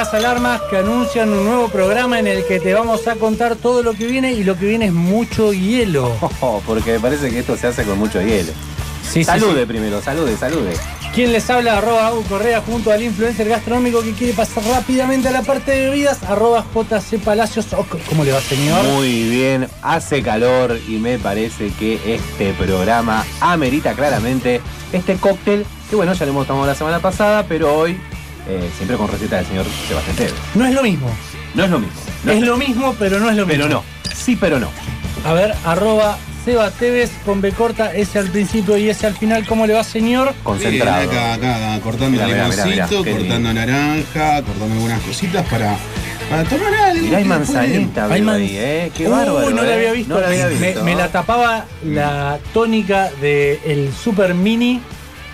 Las alarmas que anuncian un nuevo programa en el que te vamos a contar todo lo que viene y lo que viene es mucho hielo. Oh, porque me parece que esto se hace con mucho hielo. Sí, salude sí. primero, salude, salude. ¿Quién les habla? Arroba Agu Correa junto al influencer gastronómico que quiere pasar rápidamente a la parte de bebidas. Arroba JC Palacios. Oh, ¿Cómo le va, señor? Muy bien, hace calor y me parece que este programa amerita claramente este cóctel, que bueno, ya lo hemos tomado la semana pasada, pero hoy, eh, siempre con receta del señor Sebastián Tevez. No es lo mismo. No es lo mismo. no es lo mismo, pero no es lo mismo. Pero no. Sí, pero no. A ver, arroba Seba Tevez con B corta, ese al principio y ese al final. ¿Cómo le va, señor? Concentrado. Bien, acá, acá, cortando Mirá, mirá, mirá, limoncito, mirá, qué cortando naranja, cortando algunas cositas para, para tomar algo. Mirá, hay manzanita Hay man- ahí, ¿eh? Qué Uh, bárbaro. no la ¿eh? había visto. No la había Me- visto. Me, la tapaba la tónica del Super Mini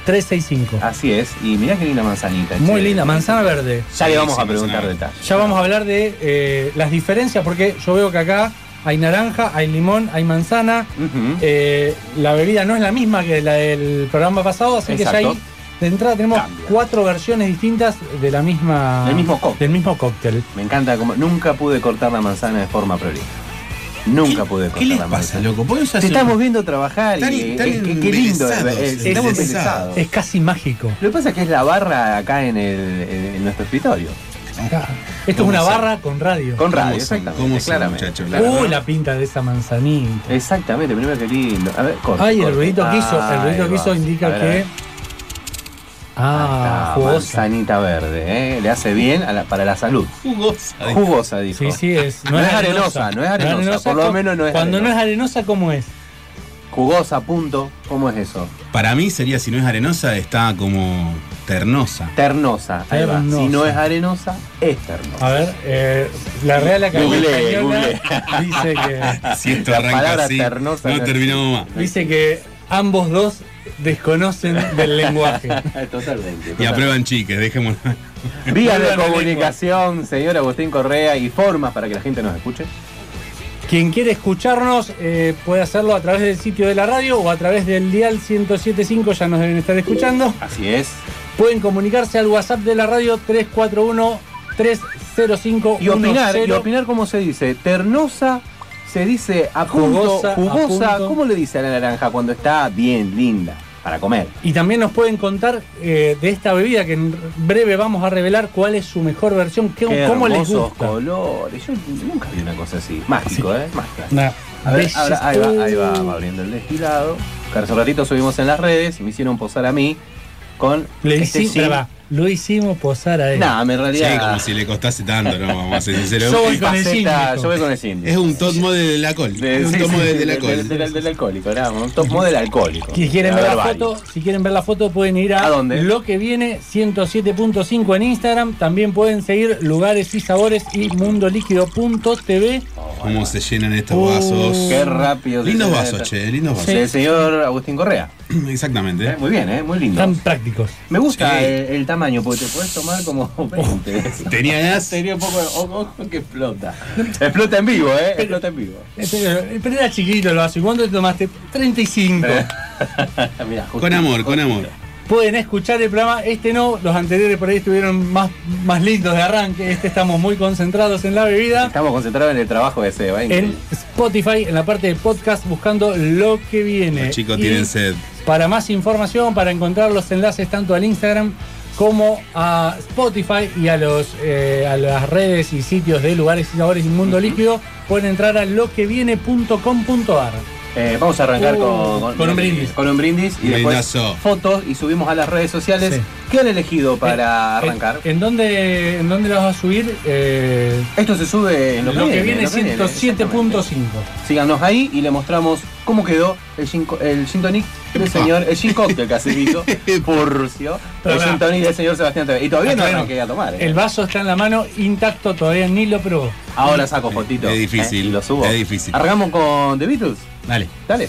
365. Así es, y mirá qué linda manzanita. Muy che. linda, manzana verde. Ya le vamos a preguntar detalles. Ya vamos a hablar de eh, las diferencias porque yo veo que acá hay naranja, hay limón, hay manzana. Eh, la bebida no es la misma que la del programa pasado, así que ya ahí de entrada tenemos Cambia. cuatro versiones distintas de la misma Del mismo cóctel. del mismo cóctel. Me encanta como nunca pude cortar la manzana de forma prolija. Nunca pude cortar ¿Qué les la pasa, loco? ¿Por qué no se Te estamos un- viendo trabajar Tan- y tan eh, qué, qué lindo. embelesados, eh, eh, estamos estamos embelesados. embelesados. Es casi mágico. Lo que pasa es que es la barra acá en, el, en, en nuestro escritorio. Acá. Esto es ¿Cómo una son? barra con radio. Con radio, ¿Cómo son? exactamente. ¿Cómo son, claramente. muchachos? claramente. Uy, la pinta de esa manzanita. Exactamente, primero que lindo. A ver, corte, Ay, el ruidito que hizo, el ruidito que hizo indica ver, a ver. que. Ah, jugosa. Manzanita verde, ¿eh? Le hace bien a la- para la salud. Jugosa. Jugosa, dijo. Sí, sí, es. No es arenosa, no es arenosa, por lo menos no es Cuando no es arenosa. ¿cómo es? Jugosa, punto. ¿Cómo es eso? Para mí sería, si no es arenosa, está como ternosa. Ternosa. Ahí va. Ternosa. Si no es arenosa, es ternosa. A ver, eh, la Real Academia Googleé, Española dice que, Si esto La arranca palabra así, ternosa no no- terminamos más. dice que ambos dos desconocen del lenguaje. Totalmente. Y aprueban chiques, dejémoslo. Vías de comunicación, señor Agustín Correa, y formas para que la gente nos escuche. Quien quiere escucharnos eh, puede hacerlo a través del sitio de la radio o a través del dial 1075, ya nos deben estar escuchando. Así es. Pueden comunicarse al WhatsApp de la radio 341 305 Y opinar, y opinar cómo se dice. Ternosa se dice a punto, Jugosa, a jugosa. punto. ¿Cómo le dice a la naranja cuando está bien, linda, para comer? Y también nos pueden contar eh, de esta bebida que en breve vamos a revelar cuál es su mejor versión, qué, Qué cómo les gusta. colores. Yo nunca vi una cosa así. Mágico, ¿eh? Mágico. A ver, ahora- ahí va, ahí va, va abriendo el destilado. Que hace un ratito subimos en las redes y me hicieron posar a mí con Le este lo hicimos posar a él. Nah, en Sí, realidad. como si le costase tanto, ¿no? Vamos a ser sinceros. Yo voy con el yo voy con el síndico. Es un top model del alcohol. De- Es un sí, top sí, model sí, del alcohol. del- del alcohólico, era un top model alcohólico. Si quieren, ver la varios. foto, si quieren ver la foto pueden ir a, ¿A dónde? lo que viene 107.5 en Instagram. También pueden seguir lugares y sabores y mundolíquido.tv. Cómo se llenan estos Uh, vasos. Qué rápido. Lindos vasos, che, lindos vasos. Del señor Agustín Correa. Exactamente. Eh, Muy bien, ¿eh? Muy lindo. Tan prácticos. Me gusta Sí. el, el tamaño, porque te puedes tomar como 20. Tenía gas. Sería un poco. Ojo, ojo que explota. Explota en vivo, ¿eh? Explota en vivo. Este, Pero era chiquito el vaso. ¿Y cuánto te tomaste? 35. Mirá, Con amor, con amor. pueden escuchar el programa. Este no, los anteriores por ahí estuvieron más, más lindos de arranque. Este estamos muy concentrados en la bebida. Estamos concentrados en el trabajo de Seba. En increíble. Spotify, en la parte de podcast, buscando lo que viene. Los chicos Y tienen sed. Para más información, para encontrar los enlaces tanto al Instagram como a Spotify y a los eh, a las redes y sitios de lugares y sabores y mundo líquido, pueden entrar a loqueviene.com.ar. Eh, vamos a arrancar Uh, con, con, con un brindis. Con un brindis y después Brindazo. fotos y subimos a las redes sociales. Sí. ¿Qué han elegido para Eh, arrancar? ¿En, dónde, ¿En dónde lo vas a subir? Eh, Esto se sube en lo, lo, que viene viene, 107.5. Síganos ahí y le mostramos cómo quedó el gin, el gin tonic del señor, el gin cocktail casi dicho, Furcio, el gin tonic del señor Sebastián Tevez. Y todavía no Aclaro, arranqué a tomar. ¿eh? El vaso está en la mano intacto, todavía ni lo probó. Ahora saco fotito. Es difícil, ¿eh? Y lo subo. es difícil. Arrancamos con The Beatles. Dale. Dale.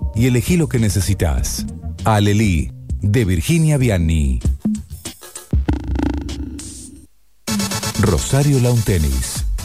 y elegí lo que necesitas. Alelí, de Virginia Vianney. Rosario Lawn Tennis.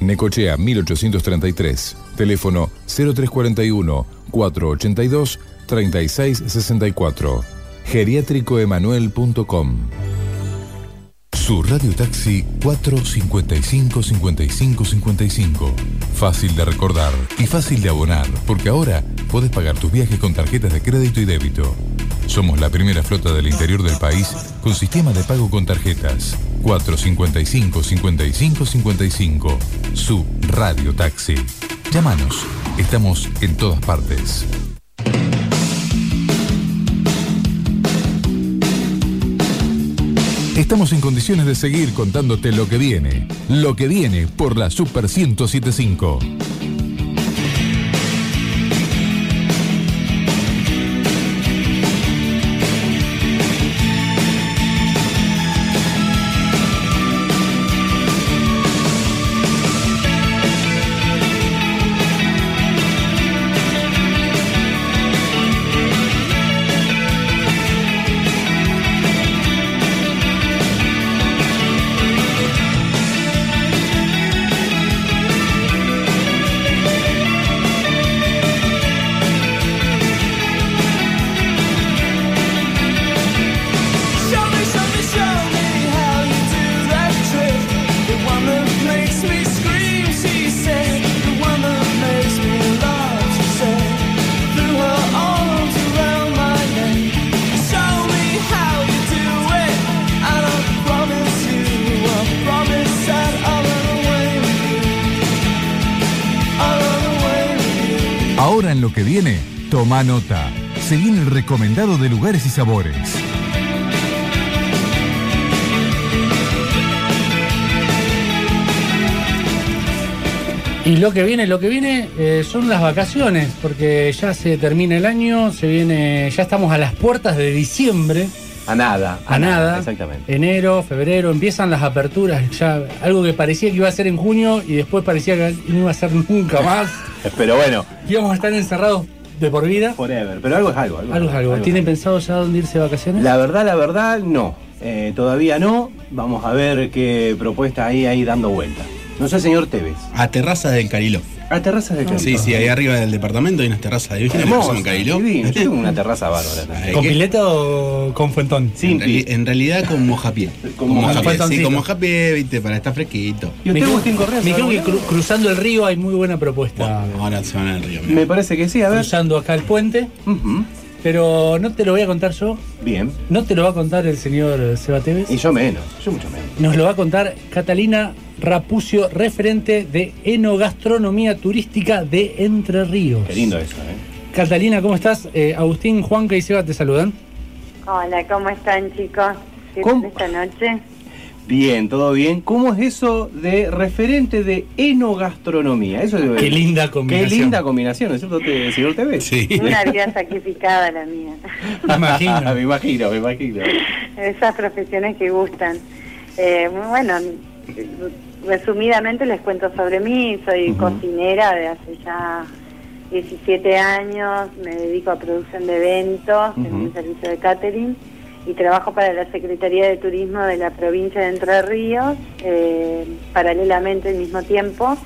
Necochea 1833. Teléfono 0341 482 3664. Geriátricoemanuel.com. Su radio taxi 455 55 55. Fácil de recordar y fácil de abonar, porque ahora podés pagar tus viajes con tarjetas de crédito y débito. Somos la primera flota del interior del país con sistema de pago con tarjetas. 455 55 55. Su radio taxi. Llámanos. Estamos en todas partes. Estamos en condiciones de seguir contándote lo que viene. Lo que viene por la Super 1075. Toma nota. Se viene el recomendado de lugares y sabores. Y lo que viene, lo que viene eh, son las vacaciones, porque ya se termina el año, se viene, ya estamos a las puertas de diciembre, A nada. a nada, Exactamente. enero, febrero, empiezan las aperturas, ya algo que parecía que iba a ser en junio y después parecía que no iba a ser nunca más, Pero bueno, íbamos a estar encerrados de por vida. forever. Pero algo es algo. Algo, Algo es algo. ¿Tienen pensado ya dónde irse de vacaciones? La verdad, la verdad, no. Eh, todavía no. Vamos a ver qué propuesta hay ahí dando vuelta. No sé, señor Tevez. A terrazas del Cariló. A terrazas de Sí, sí, ahí arriba del departamento hay unas terrazas que Hermoso, llaman Cariló. divino. Yo tengo una terraza bárbara. también. ¿Con pileta o con fuentón? Sin En, reali- en realidad con mojapié. Con Con mojapié. sí, con mojapié, viste, para estar fresquito. ¿Y usted, Agustín creo- Correa? Me creo sabe que algo? cru- cruzando el río hay muy buena propuesta. Bueno, ahora se van al río. mirá. Me parece que sí, a ver. Cruzando acá el puente, Ujú. pero no te lo voy a contar yo, Bien. no te lo va a contar el señor Seba Tevez. Y yo menos. Yo mucho menos. Nos lo va a contar Catalina Rapucio, referente de enogastronomía turística de Entre Ríos. Qué lindo eso, ¿eh? Catalina, ¿cómo estás? Eh, Agustín, Juanca y Seba te saludan. Hola, ¿cómo están chicos? ¿Qué tal esta noche? Bien, todo bien. ¿Cómo es eso de referente de enogastronomía? Eso es- Qué linda Qué combinación. linda combinación, ¿no es cierto, te- señor TV? Sí. Una vida sacrificada la mía. Me imagino. me imagino, me imagino. Esas profesiones que gustan. Eh, bueno, resumidamente les cuento sobre mí. Soy cocinera de hace ya 17 años. Me dedico a producción de eventos en Ujú. un servicio de catering y trabajo para la Secretaría de Turismo de la provincia de Entre Ríos, eh, paralelamente al mismo tiempo.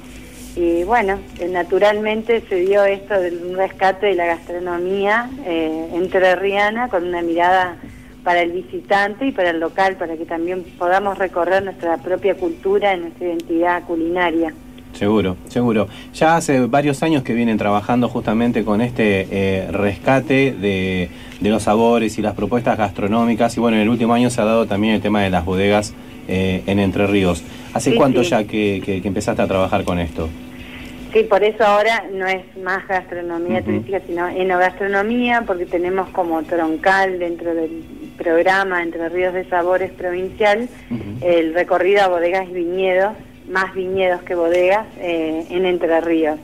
Y bueno, eh, naturalmente se dio esto del rescate de la gastronomía eh, entrerriana con una mirada para el visitante y para el local, para que también podamos recorrer nuestra propia cultura y nuestra identidad culinaria. Seguro, seguro. Ya hace varios años que vienen trabajando justamente con este eh, rescate de, de los sabores y las propuestas gastronómicas y bueno, en el último año se ha dado también el tema de las bodegas eh, en Entre Ríos. ¿Hace Sí, cuánto sí. ya que, que- que empezaste a trabajar con esto? Sí, por eso ahora no es más gastronomía turística, sino enogastronomía, porque tenemos como troncal dentro del programa Entre Ríos de Sabores Provincial el recorrido a bodegas y viñedos, más viñedos que bodegas eh, en Entre Ríos.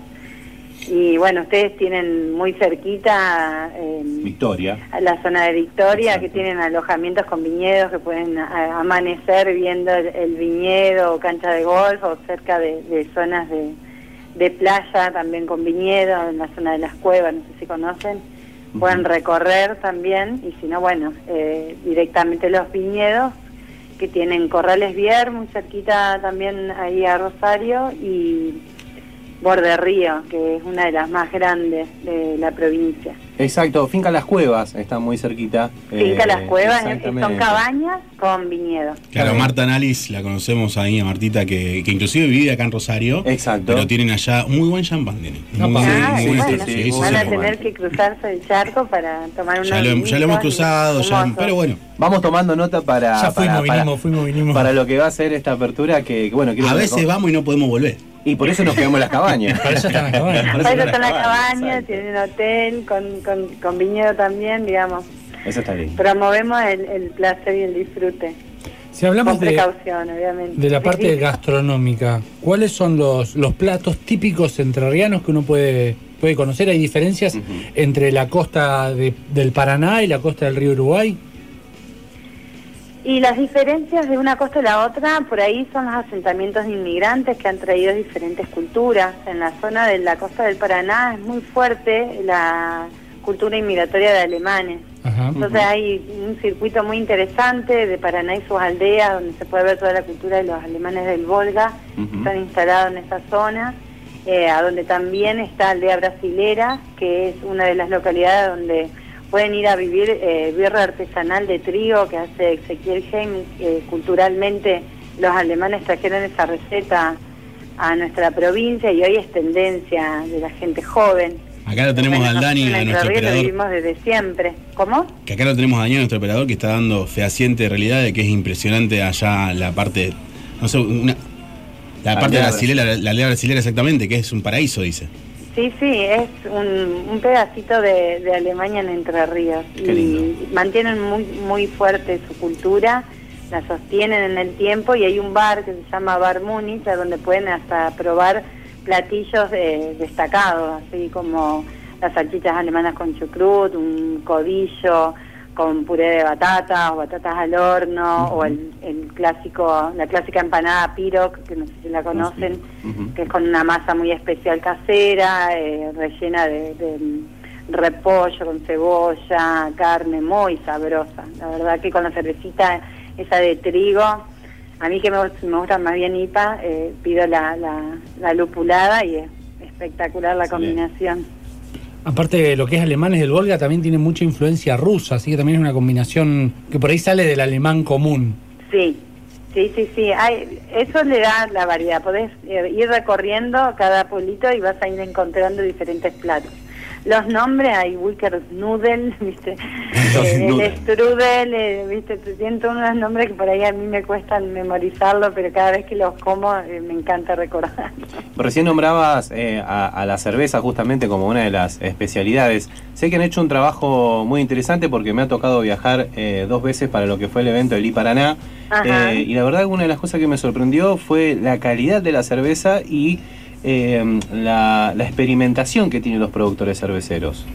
Y bueno, ustedes tienen muy cerquita eh, Victoria. a la zona de Victoria, Exacto. que tienen alojamientos con viñedos, que pueden a- amanecer viendo el, el viñedo o cancha de golf, o cerca de, de zonas de, de playa también con viñedos, en la zona de las cuevas, no sé si conocen. Pueden recorrer también, y si no, bueno, eh, directamente los viñedos, que tienen Corrales Vier, muy cerquita también ahí a Rosario, y Borde Río, que es una de las más grandes de la provincia. Exacto, Finca Las Cuevas está muy cerquita. Finca eh, Las Cuevas, son exactamente. cabañas con viñedo. Claro, Marta Nalis, la conocemos ahí, a Martita, que, que inclusive vive acá en Rosario. Exacto. Pero tienen allá muy buen champán. Tienen. Muy, Ah, muy bueno, sí, Sí, sí, van sí. a tener que cruzarse el charco para tomar unos Ya lo, ya lo hemos cruzado, ya, pero bueno. Vamos tomando nota para, Ya fuimos, para, para- vinimos, fuimos, vinimos. para lo que va a ser esta apertura que, bueno, quiero A veces vamos y no podemos volver. Y por eso nos quedamos en las cabañas. Para eso están las cabañas. Por Para eso eso está la las cabaña, exacto. tienen hotel con, con, con viñedo también, digamos. Eso está bien. Promovemos el, el placer y el disfrute. Si hablamos con de, precaución, obviamente. de la parte sí. gastronómica, ¿cuáles son los, los platos típicos entrerrianos que uno puede, puede conocer? ¿Hay diferencias entre la costa de- del Paraná y la costa del río Uruguay? Y las diferencias de una costa a la otra, por ahí son los asentamientos de inmigrantes que han traído diferentes culturas. En la zona de la costa del Paraná es muy fuerte la cultura inmigratoria de alemanes. Ajá. Entonces hay un circuito muy interesante de Paraná y sus aldeas donde se puede ver toda la cultura de los alemanes del Volga que están instalados en esa zona, eh, a donde también está Aldea Brasilera, que es una de las localidades donde pueden ir a vivir eh, birra artesanal de trigo que hace Ezequiel Heim. eh, culturalmente los alemanes trajeron esa receta a nuestra provincia y hoy es tendencia de la gente joven. Acá lo tenemos Bueno, al Dani, nosotros a en nuestro Entre Ríos lo operador. vivimos desde siempre. ¿Cómo? Que acá lo tenemos a Daniel, nuestro operador, que está dando fehaciente de realidad de que es impresionante allá la parte, no sé, una, la parte aldea brasilera, la, la aldea brasilera exactamente, que es un paraíso, dice. Sí, sí, es un, un pedacito de, de Alemania en Entre Ríos. Qué y lindo. mantienen muy, muy fuerte su cultura, la sostienen en el tiempo y hay un bar que se llama Bar Múnich, a donde pueden hasta probar platillos eh, destacados, así como las salchichas alemanas con chucrut, un codillo con puré de batata o batatas al horno, o el, el clásico, la clásica empanada piroc, que no sé si la conocen, que es con una masa muy especial casera, eh, rellena de, de repollo con cebolla, carne, muy sabrosa. La verdad que con la cervecita esa de trigo, a mí que me, me gusta más bien IPA, eh, pido la, la, la lupulada y es espectacular la Excelente. combinación. Aparte de lo que es alemanes del Volga, también tiene mucha influencia rusa, así que también es una combinación que por ahí sale del alemán común. Sí, sí, sí, sí. Hay, eso le da la variedad. Podés eh, ir recorriendo cada pueblito y vas a ir encontrando diferentes platos. Los nombres, hay Wicker Noodle, ¿viste? Eh, el strudel, eh, ¿viste? Siento unos nombres que por ahí a mí me cuestan memorizarlo, pero cada vez que los como eh, me encanta recordar. Recién nombrabas eh, a, a la cerveza justamente como una de las especialidades. Sé que han hecho un trabajo muy interesante porque me ha tocado viajar eh, dos veces para lo que fue el evento del I-Paraná. Y la verdad, una de las cosas que me sorprendió fue la calidad de la cerveza y eh, la, la experimentación que tienen los productores cerveceros.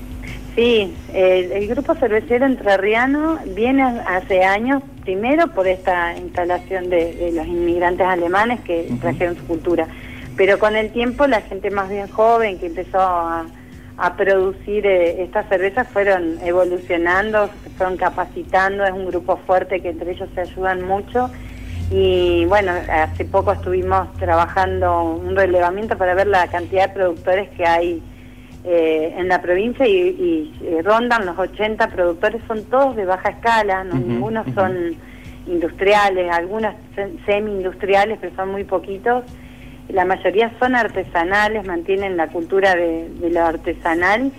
Sí, el, el grupo cervecero entrerriano viene hace años, primero por esta instalación de, de los inmigrantes alemanes que trajeron su cultura, pero con el tiempo la gente más bien joven que empezó a, a producir eh, estas cervezas fueron evolucionando, se fueron capacitando, es un grupo fuerte que entre ellos se ayudan mucho y bueno, hace poco estuvimos trabajando un relevamiento para ver la cantidad de productores que hay eh, en la provincia y, y, eh, rondan los 80 productores, son todos de baja escala, no, Ujú, ninguno ujú. son industriales, algunos se- semi-industriales, pero son muy poquitos. La mayoría son artesanales, mantienen la cultura de, de lo artesanal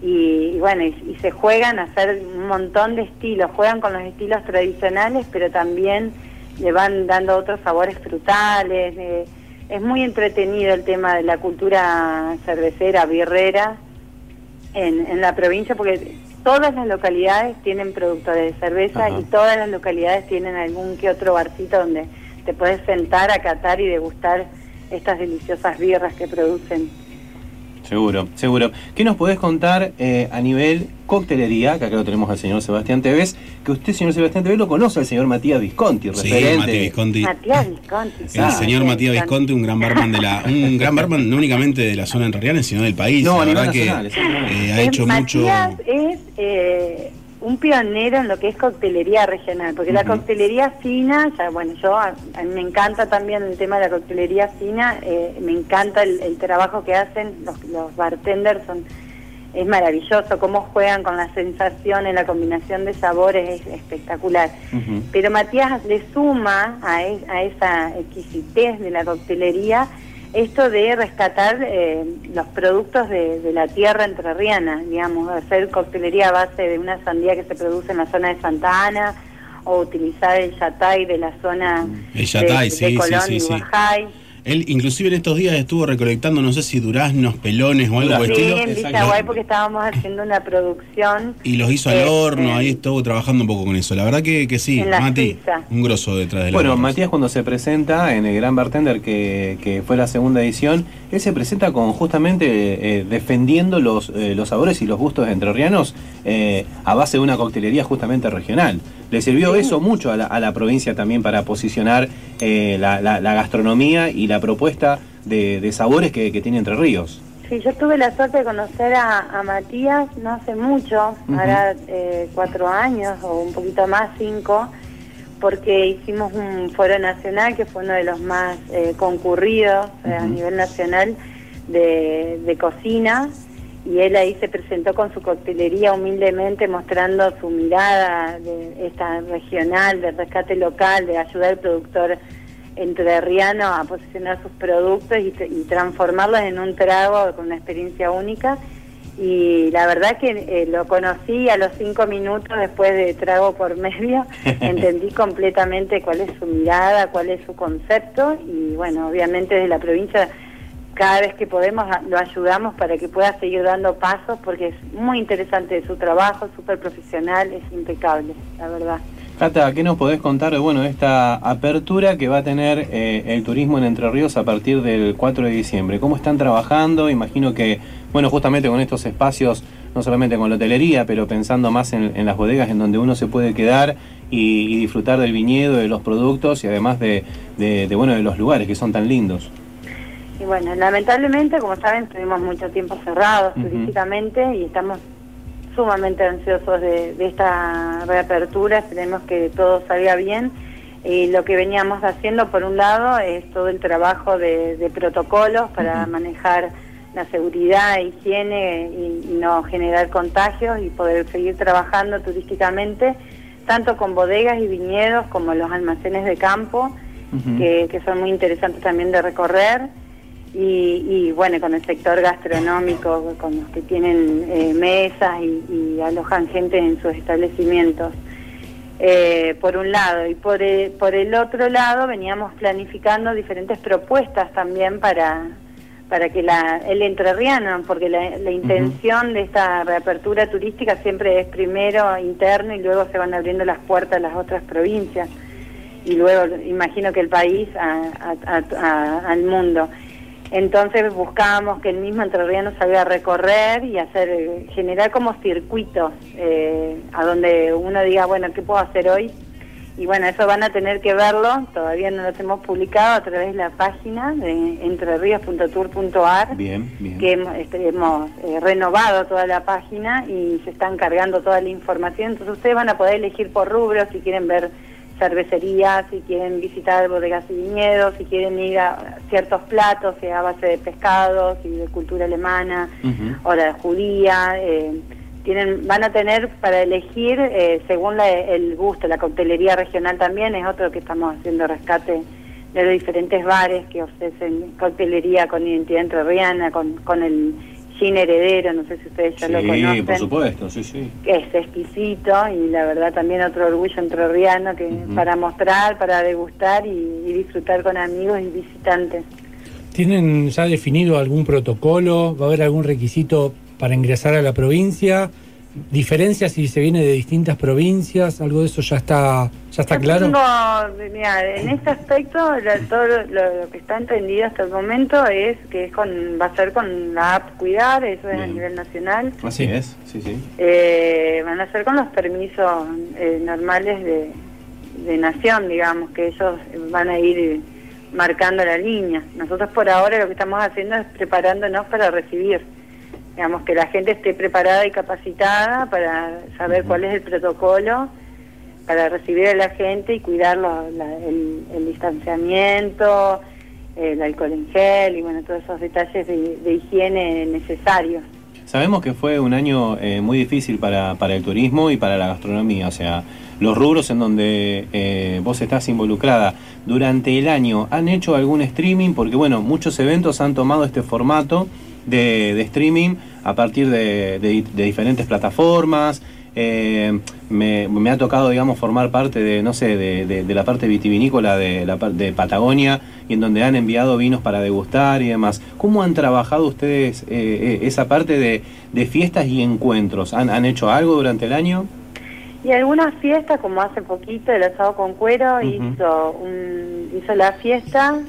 y, y bueno, y, y se juegan a hacer un montón de estilos, juegan con los estilos tradicionales, pero también le van dando otros sabores frutales. eh, es muy entretenido el tema de la cultura cervecera, birrera en, en la provincia porque todas las localidades tienen productores de cerveza Ajá. y todas las localidades tienen algún que otro barcito donde te puedes sentar a catar y degustar estas deliciosas birras que producen. Seguro, seguro. ¿Qué nos podés contar eh, a nivel coctelería? Que acá lo tenemos al señor Sebastián Tevez, que usted, señor Sebastián Tevez, lo conoce al señor Matías Visconti, Sí, referente. Mati Visconti. Matías Visconti. El Ah, señor Matías Visconti, un gran barman de la, un gran barman no únicamente de la zona entrerriana, sino del país. No, la a nivel que nacional, exactamente. eh, ha hecho mucho. Matías es eh, un pionero en lo que es coctelería regional, porque la coctelería fina, ya bueno, yo a, a mí me encanta también el tema de la coctelería fina, eh, me encanta el, el trabajo que hacen los, los bartenders, son es maravilloso cómo juegan con las sensaciones, la combinación de sabores es espectacular. Pero Matías le suma a, a esa exquisitez de la coctelería esto de rescatar eh, los productos de, de la tierra entrerriana, digamos, hacer coctelería a base de una sandía que se produce en la zona de Santa Ana o utilizar el yatay de la zona El yatay, de, sí, de sí, Colón sí, y sí. Él inclusive en estos días estuvo recolectando, no sé si duraznos, pelones o algo por Sí, estilo. en. Villaguay porque estábamos haciendo una producción Y los hizo al Eh, horno, eh. ahí estuvo trabajando un poco con eso. La verdad que, que sí, Mati, pizza. un grosso detrás de la Bueno, Matías cuando se presenta en el Gran Bartender, que, que fue la segunda edición, él se presenta con justamente eh, defendiendo los, eh, los sabores y los gustos entrerrianos eh, a base de una coctelería justamente regional. Le sirvió Sí. eso mucho a la, a la provincia también para posicionar eh, la, la- la gastronomía y la propuesta de, de sabores que, que tiene Entre Ríos. Sí, yo tuve la suerte de conocer a, a Matías no hace mucho, ahora eh, cuatro años o un poquito más, cinco, porque hicimos un foro nacional que fue uno de los más eh, concurridos a nivel nacional de, de cocina y él ahí se presentó con su coctelería humildemente mostrando su mirada de esta regional, de rescate local, de ayudar al productor entrerriano a posicionar sus productos y, transformarlos en un trago con una experiencia única. Y la verdad que eh, lo conocí a los cinco minutos después de trago por medio, entendí completamente cuál es su mirada, cuál es su concepto y bueno, obviamente desde la provincia cada vez que podemos lo ayudamos para que pueda seguir dando pasos porque es muy interesante su trabajo, súper profesional, es impecable, la verdad. Cata, ¿qué nos podés contar de bueno, esta apertura que va a tener eh, el turismo en Entre Ríos a partir del 4 de diciembre? ¿Cómo están trabajando? Imagino que, bueno, justamente con estos espacios, no solamente con la hotelería, pero pensando más en, las bodegas en donde uno se puede quedar y, disfrutar del viñedo, de los productos y además de, de- de, bueno, de los lugares que son tan lindos. Y bueno, lamentablemente, como saben, tuvimos mucho tiempo cerrados turísticamente y estamos sumamente ansiosos de, de esta reapertura. Esperemos que todo salga bien. Y lo que veníamos haciendo, por un lado, es todo el trabajo de, de protocolos para manejar la seguridad, higiene y, y no generar contagios y poder seguir trabajando turísticamente, tanto con bodegas y viñedos como los almacenes de campo que son muy interesantes también de recorrer. Y, y, bueno, con el sector gastronómico, con los que tienen eh, mesas y, y alojan gente en sus establecimientos. Eh, por un lado, y por el, por el otro lado veníamos planificando diferentes propuestas también para, para que la, el entrerriano, porque la, la intención de esta reapertura turística siempre es primero interno y luego se van abriendo las puertas a las otras provincias y luego imagino que el país a- a- a- a- al mundo. Entonces buscábamos que el mismo entrerriano salga a recorrer y hacer, eh, generar como circuitos eh, a donde uno diga, bueno, ¿qué puedo hacer hoy? Y bueno, eso van a tener que verlo, todavía no los hemos publicado a través de la página de entrerríos.tour.ar Bien, bien. que hemos, este, hemos, eh, renovado toda la página y se están cargando toda la información. Entonces ustedes van a poder elegir por rubro si quieren ver cervecerías, si quieren visitar bodegas y viñedos, si quieren ir a ciertos platos eh, a base de pescados y de cultura alemana o la judía. eh, tienen, van a tener para elegir eh, según la- el gusto. La coctelería regional también es otro que estamos haciendo rescate de los diferentes bares que ofrecen coctelería con identidad entrerriana, con, con el gin heredero, no sé si ustedes ya lo Sí, conocen por supuesto, sí, sí. que es exquisito y la verdad también otro orgullo entrerriano que Ujú. para mostrar, para degustar y, y disfrutar con amigos y visitantes. ¿Tienen ya definido algún protocolo? ¿Va a haber algún requisito para ingresar a la provincia? ¿Diferencias si se viene de distintas provincias? ¿Algo de eso ya está, ya está Yo claro? tengo- mira, en este aspecto la- todo lo, lo que está entendido hasta el momento es que es con, va a ser con la app Cuidar, eso es a nivel nacional. Así es, sí, sí. Eh, van a ser con los permisos eh, normales de, de nación, digamos, que ellos van a ir marcando la línea. Nosotros por ahora lo que estamos haciendo es preparándonos para recibir. Digamos, que la gente esté preparada y capacitada para saber cuál es el protocolo para recibir a la gente y cuidar lo- la- el, el distanciamiento, el alcohol en gel y bueno, todos esos detalles de, de higiene necesarios. Sabemos que fue un año eh, muy difícil para, para el turismo y para la gastronomía, o sea, los rubros en donde eh, vos estás involucrada durante el año, ¿han hecho algún streaming? Porque bueno, muchos eventos han tomado este formato de, de streaming a partir de, de- de diferentes plataformas. eh, me, me ha tocado, digamos, formar parte de, no sé, de, la parte vitivinícola de, la, de Patagonia y en donde han enviado vinos para degustar y demás. ¿Cómo han trabajado ustedes eh, eh, esa parte de, de fiestas y encuentros? ¿Han, ¿Han hecho algo durante el año? Y algunas fiestas, como hace poquito, el asado con cuero hizo, un, hizo la fiesta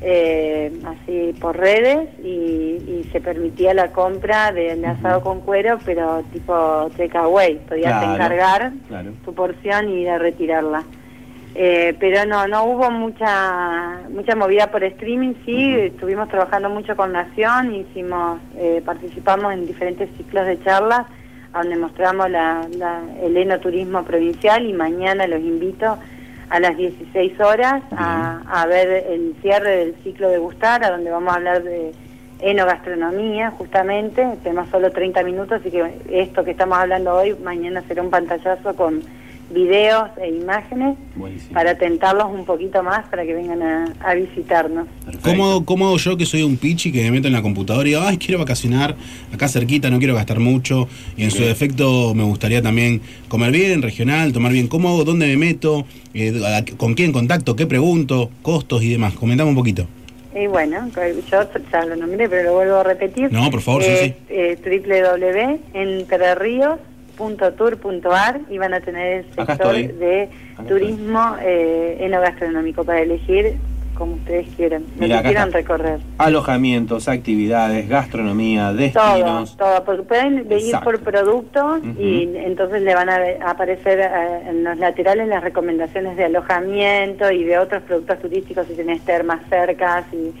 eh, así por redes y, y se permitía la compra del asado con cuero, pero tipo takeaway, podías Claro, encargar claro. tu porción y ir a retirarla. Eh, pero no, no hubo mucha mucha movida por streaming, sí, estuvimos trabajando mucho con Nación, hicimos, eh, participamos en diferentes ciclos de charlas, donde mostramos la, la- el enoturismo provincial y mañana los invito a las 16 horas a, a ver el cierre del ciclo de gustar, a donde vamos a hablar de enogastronomía, justamente, tenemos solo 30 minutos, así que esto que estamos hablando hoy, mañana será un pantallazo con videos e imágenes Buenísimo. para tentarlos un poquito más para que vengan a, a visitarnos. ¿Cómo, ¿Cómo hago yo que soy un pichi que me meto en la computadora y digo, ay, quiero vacacionar acá cerquita, no quiero gastar mucho y en su defecto me gustaría también comer bien, regional, tomar bien? ¿Cómo hago? ¿Dónde me meto? Eh, ¿Con quién contacto? ¿Qué pregunto? ¿Costos y demás? Comentame un poquito. Y bueno, yo ya lo nombré, pero lo vuelvo a repetir. No, por favor, sí, Eh, sí. www.entrerríos.tour.ar y van a tener el sector de Acá turismo eh, enogastronómico para elegir como ustedes quieran, lo Mira, que quieran recorrer. Alojamientos, actividades, gastronomía, Todo, destinos. todo, porque pueden ir Exacto. por productos Ujú. y entonces le van a aparecer eh, en los laterales las recomendaciones de alojamiento y de otros productos turísticos si tenés termas cerca, si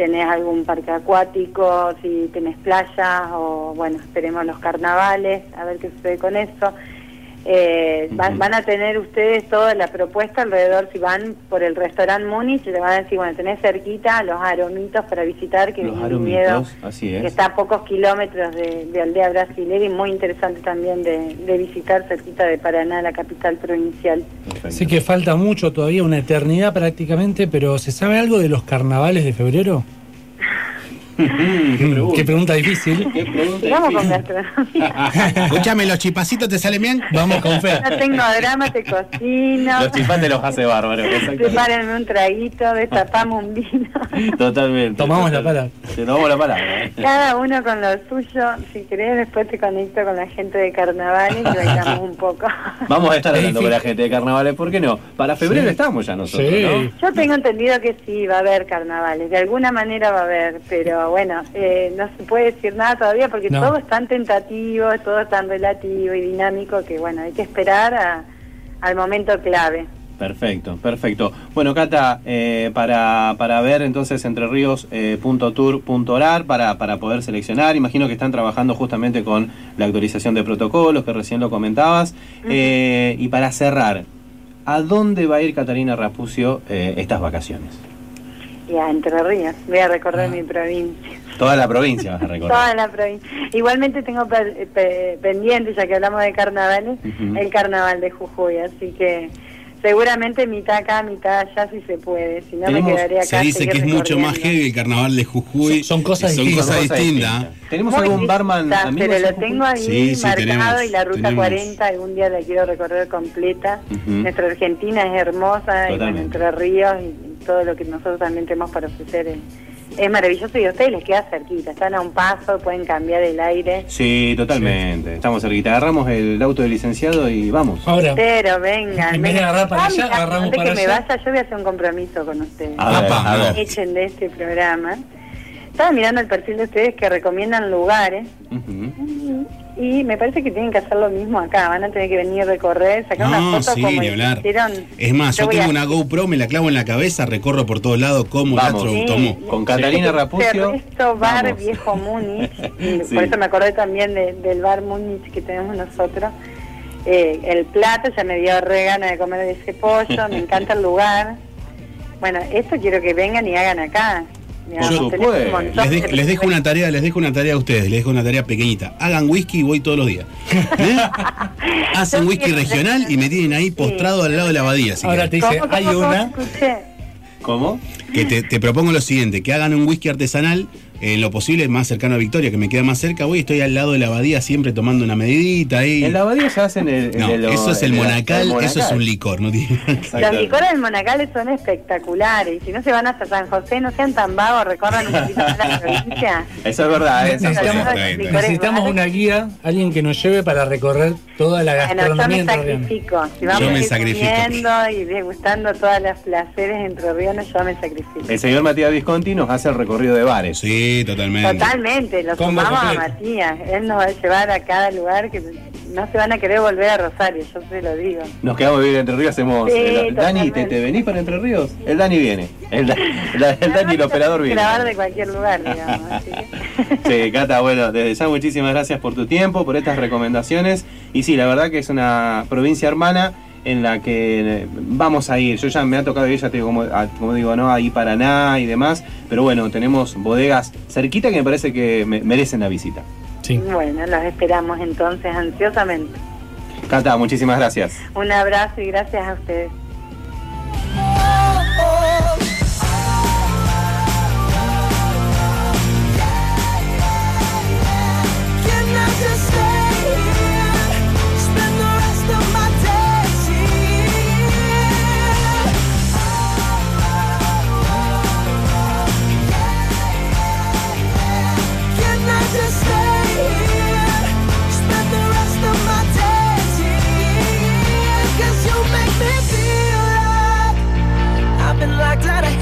tenés algún parque acuático, si tenés playa o bueno, esperemos los carnavales, a ver qué sucede con eso. Eh, van, a tener ustedes toda la propuesta alrededor, si van por el restaurante Múnich, le van a decir, bueno, tenés cerquita los aromitos para visitar, que Los es que es. está a pocos kilómetros de, de aldea brasilera y muy interesante también de, de visitar cerquita de Paraná, la capital provincial. Perfecto. Sé que falta mucho todavía, una eternidad prácticamente, pero ¿se sabe algo de los carnavales de febrero? Qué pregunta difícil. Qué pregunta Sigamos con gastronomía. Escúchame, ¿los chipacitos te salen bien? Vamos con Fer. No tengo drama, te cocino. Los chimpates los hace bárbaro. Prepárenme un traguito, destapamos un vino. Totalmente. Tomamos la palabra. Te tomamos la palabra. ¿eh? Cada uno con lo suyo. Si querés, después te conecto con la gente de carnavales y bailamos un poco. Vamos a estar Es hablando con la gente de carnavales, ¿por qué no? Para febrero Sí. estamos ya nosotros, Sí. ¿no? Yo tengo entendido que sí, va a haber carnavales. De alguna manera va a haber, pero bueno, eh, no se puede decir nada todavía porque No. todo es tan tentativo, todo es tan relativo y dinámico que bueno, hay que esperar a- al momento clave. Perfecto, perfecto. Bueno, Cata, eh, para, para ver entonces entreríos.tour.orar para, para poder seleccionar, imagino que están trabajando justamente con la actualización de protocolos, que recién lo comentabas. Eh, y para cerrar, ¿a dónde va a ir Catalina Rapucio eh, estas vacaciones? Y a Entre Ríos, voy a recorrer Ah. mi provincia. Toda la provincia vas a recorrer. Toda la provincia. Igualmente tengo pe- pe- pendiente, ya que hablamos de carnavales, el carnaval de Jujuy, así que seguramente mitad acá, mitad allá si se puede, si no Tenemos- me quedaría acá. Se dice que es mucho más heavy el carnaval de Jujuy. Son- son cosas Son distintas. cosas Cosa distintas. distinta. ¿Tenemos Muy algún barman amigo? Pero en lo tengo ahí Sí, sí, marcado tenemos, y la ruta tenemos. 40 algún día la quiero recorrer completa. Ujú. Nuestra Argentina es hermosa y. Entre Ríos y, y todo lo que nosotros también tenemos para ofrecer es, es maravilloso y a ustedes les queda cerquita, están a un paso, pueden cambiar el aire. Sí, totalmente. Estamos cerquita. Agarramos el auto del licenciado y vamos. Ahora, Pero vengan, En vez de agarrar para allá, agarramos antes para que me vaya, yo voy a hacer un compromiso con ustedes. A ver, a ver. Echen de este programa. Estaba mirando el perfil de ustedes que recomiendan lugares y me parece que tienen que hacer lo mismo acá. Van a tener que venir a recorrer, sacar una No, foto sí, como ni hablar. hicieron. Es más, yo tengo a- una GoPro, me la clavo en la cabeza, recorro por todos lados como Vamos. gastro Sí. Con Catalina Rapucio. Ernesto Bar vamos. Viejo Múnich, Sí. por eso me acordé también de- del Bar Múnich que tenemos nosotros. Eh, el plato ya me dio re gana de comer de ese pollo, me encanta el lugar. Bueno, esto quiero que vengan y hagan acá. Montón Les, de de- les dejo una tarea, les dejo una tarea a ustedes, les dejo una tarea pequeñita. Hagan whisky y voy todos los días. ¿Eh? Hacen whisky regional y me tienen ahí postrado al lado de la abadía. si ahora te dice, ¿Cómo, hay una. ¿Cómo? Que te, te propongo lo siguiente, que hagan un whisky artesanal en lo posible más cercano a Victoria, que me queda más cerca. Voy, estoy al lado de la abadía siempre tomando una medidita ahí. En la abadía se hacen el. el No, eso es el monacal, el eso es monacal. un licor, no. Los licores del Monacales son espectaculares. Y si no se van hasta San José, no sean tan vagos, recorran un poquito más la provincia. Eso es verdad, ¿eh? Necesitamos- Necesitamos una guía, alguien que nos lleve para recorrer toda la Bueno, yo gastronomía me sacrifico. Si vamos Yo me sacrifico. comiendo y degustando todas las placeres entrerrianos, yo me sacrifico. El señor Matías Visconti nos hace el recorrido de bares. Sí, totalmente. Totalmente, lo sumamos a. Matías. Él nos va a llevar a cada lugar que no se van a querer volver a Rosario, yo se lo digo. Nos quedamos a vivir en Entre Ríos, hacemos. Sí, el- Dani, ¿te. ¿te venís para Entre Ríos? El Dani viene. El, el el Dani, el operador viene. Grabar de cualquier lugar, digamos. Así. Sí, Cata, bueno, desde ya muchísimas gracias por tu tiempo, por estas recomendaciones. Y sí, la verdad que es una provincia hermana en la que eh, vamos a ir. Yo ya me ha tocado ir, ya te digo, como, a- como digo, ¿no? Ahí Paraná y demás. Pero bueno, tenemos bodegas cerquita que me parece que me- merecen la visita. Sí. Bueno, los esperamos entonces ansiosamente. Cata, muchísimas gracias. Un abrazo y gracias a ustedes. act that I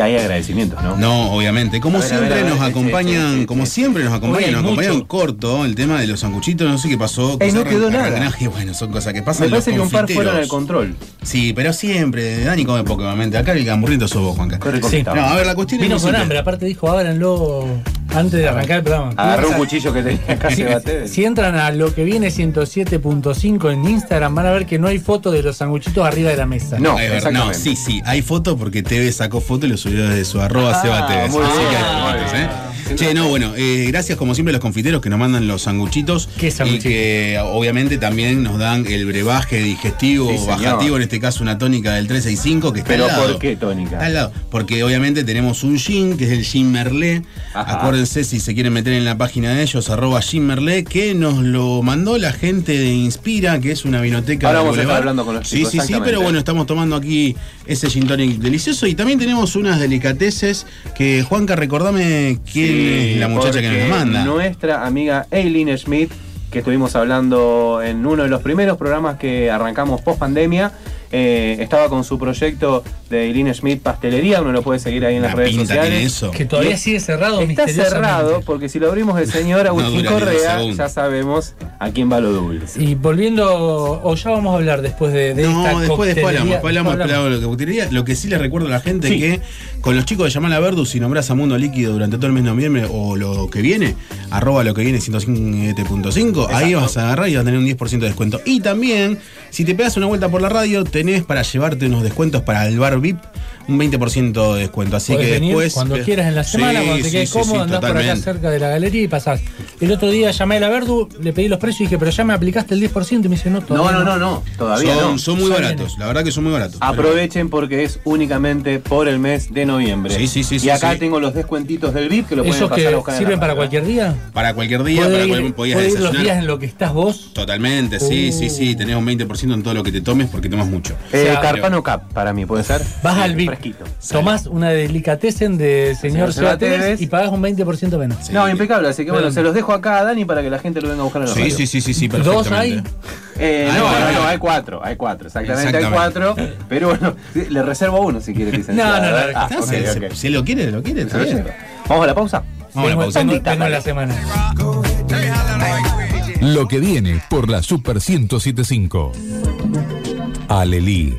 Hay agradecimientos, ¿no? No, obviamente. Como ver, siempre ver, a ver, nos acompañan, sí, sí, como sí. siempre nos acompañan, nos acompañan corto el tema de los sanguchitos, no sé qué pasó. Ey, no quizá quedó nada. bueno, son cosas que pasan. Me los parece que un par fueron al control. Sí, pero siempre, Dani come poco, obviamente. Acá el gamburrito sos vos, Juanca. Sí. No, a ver, la cuestión Vino es con hambre, aparte dijo, ábranlo antes de arrancar el programa. Agarró un cuchillo que tenía acá Si, si entran a lo que viene 107.5 en Instagram, van a ver que no hay foto de los sanguchitos arriba de la mesa. No, verdad, no, exactamente. sí, sí, hay foto porque TV sacó foto y lo subió desde su arroba Ah, Seba TV. Así bien, que hay fotos. ¿eh? Che, no, bueno, eh, gracias como siempre a los confiteros que nos mandan los sanguchitos. ¿Qué sanguchitos? Y que obviamente también nos dan el brebaje digestivo Sí, bajativo, en este caso una tónica del 365 que está Pero al lado. ¿por qué tónica? Está al lado. Porque obviamente tenemos un gin, que es el gin Merlé. Ajá. Acuérdense si se quieren meter en la página de ellos, arroba gin Merlé, que nos lo mandó la gente de Inspira, que es una vinoteca Ahora vamos a estar hablando con los Sí, chicos, sí, sí, exactamente. pero bueno, estamos tomando aquí ese gin tonic delicioso y también tenemos unas delicateces que, Juanca, recordame Sí, la muchacha que nos manda. Nuestra amiga Eileen Schmidt, que estuvimos hablando en uno de los primeros programas que arrancamos post pandemia, estaba con su proyecto de Eileen Schmidt Pastelería, uno lo puede seguir ahí en las La redes pinta sociales. tiene eso. Que todavía sigue cerrado Está cerrado porque si lo abrimos el señor Agustín dos Correa, ya sabemos a quién va lo dulce. Y volviendo, o ya vamos a hablar después de, de esta No, después, después hablamos, después hablamos, lo que coctelería. Lo que sí les recuerdo a la gente Sí. que con los chicos de Llamar a Verdus, si nombras a Mundo Líquido durante todo el mes de noviembre o lo que viene, arroba lo que viene 105.5, ahí vas a agarrar y vas a tener un 10% de descuento. Y también, si te pegas una vuelta por la radio, tenés para llevarte unos descuentos para el bar VIP, un 20% de descuento. Así Podés que después. cuando quieras en la semana, Sí, cuando te sí, quedes sí, cómodo, sí, andás por acá cerca de la galería y pasás. El otro día llamé a la Verdu, le pedí los precios y dije, pero ya me aplicaste el 10% y me dice, no, No, todavía no, no, no, todavía Son, no. son muy baratos, la verdad que son muy baratos. Aprovechen porque es únicamente por el mes de noviembre. Sí, sí, sí, Y sí, acá sí. tengo los descuentitos del VIP que lo pueden ¿Esos pasar a que buscar la sirven para cualquier día? Para cualquier día, ¿Puede para cualquier podías ir los días en lo que estás vos? Totalmente, sí, Uh. sí, sí. Tenés un 20% en todo lo que te tomes porque tomas mucho. Eh, Carpano Cap para mí, ¿puede ser? Vas al VIP, Fresquito. tomás una delicatessen de señor Señor Seba Tevez y pagás un 20% menos. Sí. No, impecable, así que bueno, se los dejo acá a Dani para que la gente lo venga a buscar en la Sí, sí, sí, sí, sí, ¿Dos hay? Eh, Ahí no, no, no, hay cuatro, hay cuatro, exactamente, hay cuatro. Pero bueno, le reservo uno si quiere, licenciado. No, no, no, Ah, Está, ok, se- se- ok. Si lo quiere, lo quiere, está bien. Vamos a la pausa. Vamos a la Tengo- pausa. tengo- dale. la semana. Lo que viene por la Super 1075. Alelí.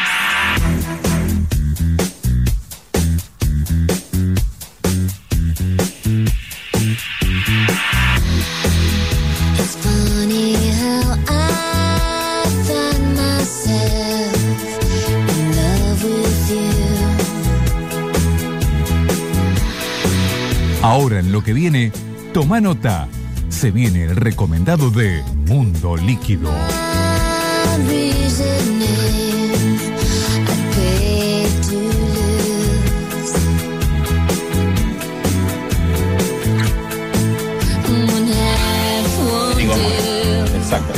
Ahora en lo que viene, toma nota. Se viene el recomendado de Mundo Líquido.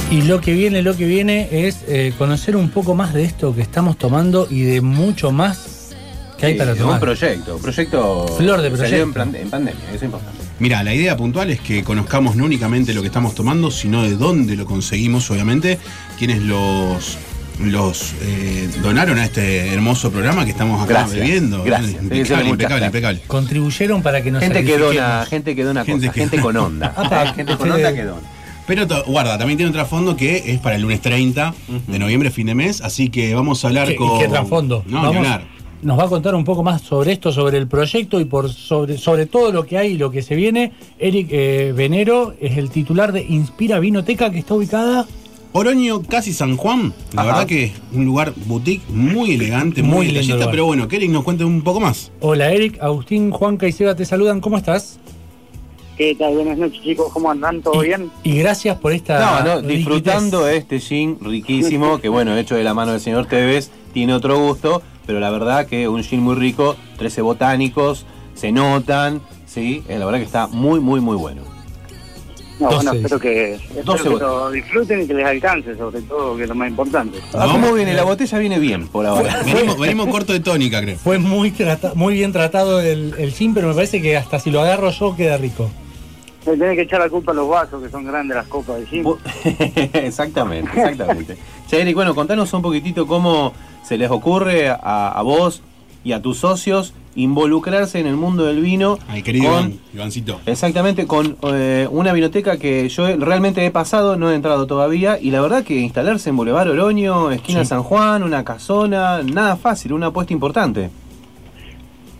Y lo que viene, lo que viene es eh, conocer un poco más de esto que estamos tomando y de mucho más que hay para Un tomar. proyecto, un proyecto. Flor de proyecto. En, plan- en pandemia, eso es importante. Mira, la idea puntual es que conozcamos no únicamente lo que estamos tomando, sino de dónde lo conseguimos, obviamente, quienes los los eh, donaron a este hermoso programa que estamos acá Gracias, bebiendo. gracias. Impecable, impecable, impecable. Contribuyeron para que nos Gente que dona, gente que dona Gente cosas, que- gente con onda. ¿eh? gente con onda que dona. Pero guarda, también tiene un trasfondo que es para el lunes 30 de noviembre, fin de mes, así que vamos a hablar ¿Qué, con. qué trasfondo? No, Vamos- hablar. Nos va a contar un poco más sobre esto, sobre el proyecto y por sobre, sobre todo lo que hay y lo que se viene. Eric eh, Venero es el titular de Inspira Vinoteca, que está ubicada Oroño, casi San Juan. La Ajá. verdad que es un lugar boutique muy elegante, Muy muy, detallista, pero bueno, que Eric nos cuente un poco más. Hola Eric, Agustín, Juanca y Seba te saludan, ¿cómo estás? ¿Qué tal? Buenas noches, chicos. ¿Cómo andan? ¿Todo y, bien? Y gracias por esta... No, no, disfrutando este gin riquísimo, que bueno, hecho de la mano del señor Tevez, tiene otro gusto, pero la verdad que un gin muy rico, 13 botánicos, se notan, sí, eh, la verdad que está muy, muy, muy bueno. No, bueno, 12. espero que, espero 12 que votos. lo disfruten y que les alcance, sobre todo, que es lo más importante. ¿Cómo viene? La botella viene bien por ahora. Venimos, venimos corto de tónica, creo. Fue muy, trata- muy bien tratado el, el gin, pero me parece que hasta si lo agarro yo queda rico. Le tenés que echar la culpa a los vasos, que son grandes las copas de gin. Exactamente, exactamente. Che, Eric, bueno, contanos un poquitito cómo se les ocurre a, a vos y a tus socios involucrarse en el mundo del vino. Ay, querido con- Iván, Ivancito. Exactamente, con eh, una vinoteca que yo he- realmente he pasado, no he entrado todavía, y la verdad que instalarse en Boulevard Oroño, esquina Sí. San Juan, una casona, nada fácil, una apuesta importante.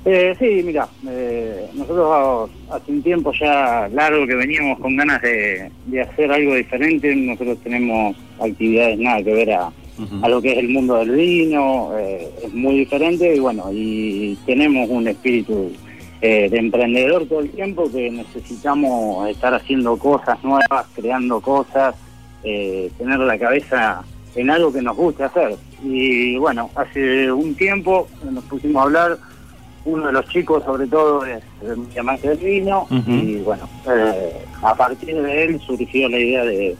Eh, sí, mira, eh, nosotros hace un tiempo ya largo que veníamos con ganas de, de hacer algo diferente. Nosotros tenemos actividades nada que ver a, a lo que es el mundo del vino, eh, es muy diferente y bueno, y tenemos un espíritu eh, de emprendedor todo el tiempo que necesitamos estar haciendo cosas nuevas, creando cosas, eh, tener la cabeza en algo que nos guste hacer. Y bueno, hace un tiempo nos pusimos a hablar, uno de los chicos sobre todo es amante del vino y bueno, eh, a partir de él surgió la idea de,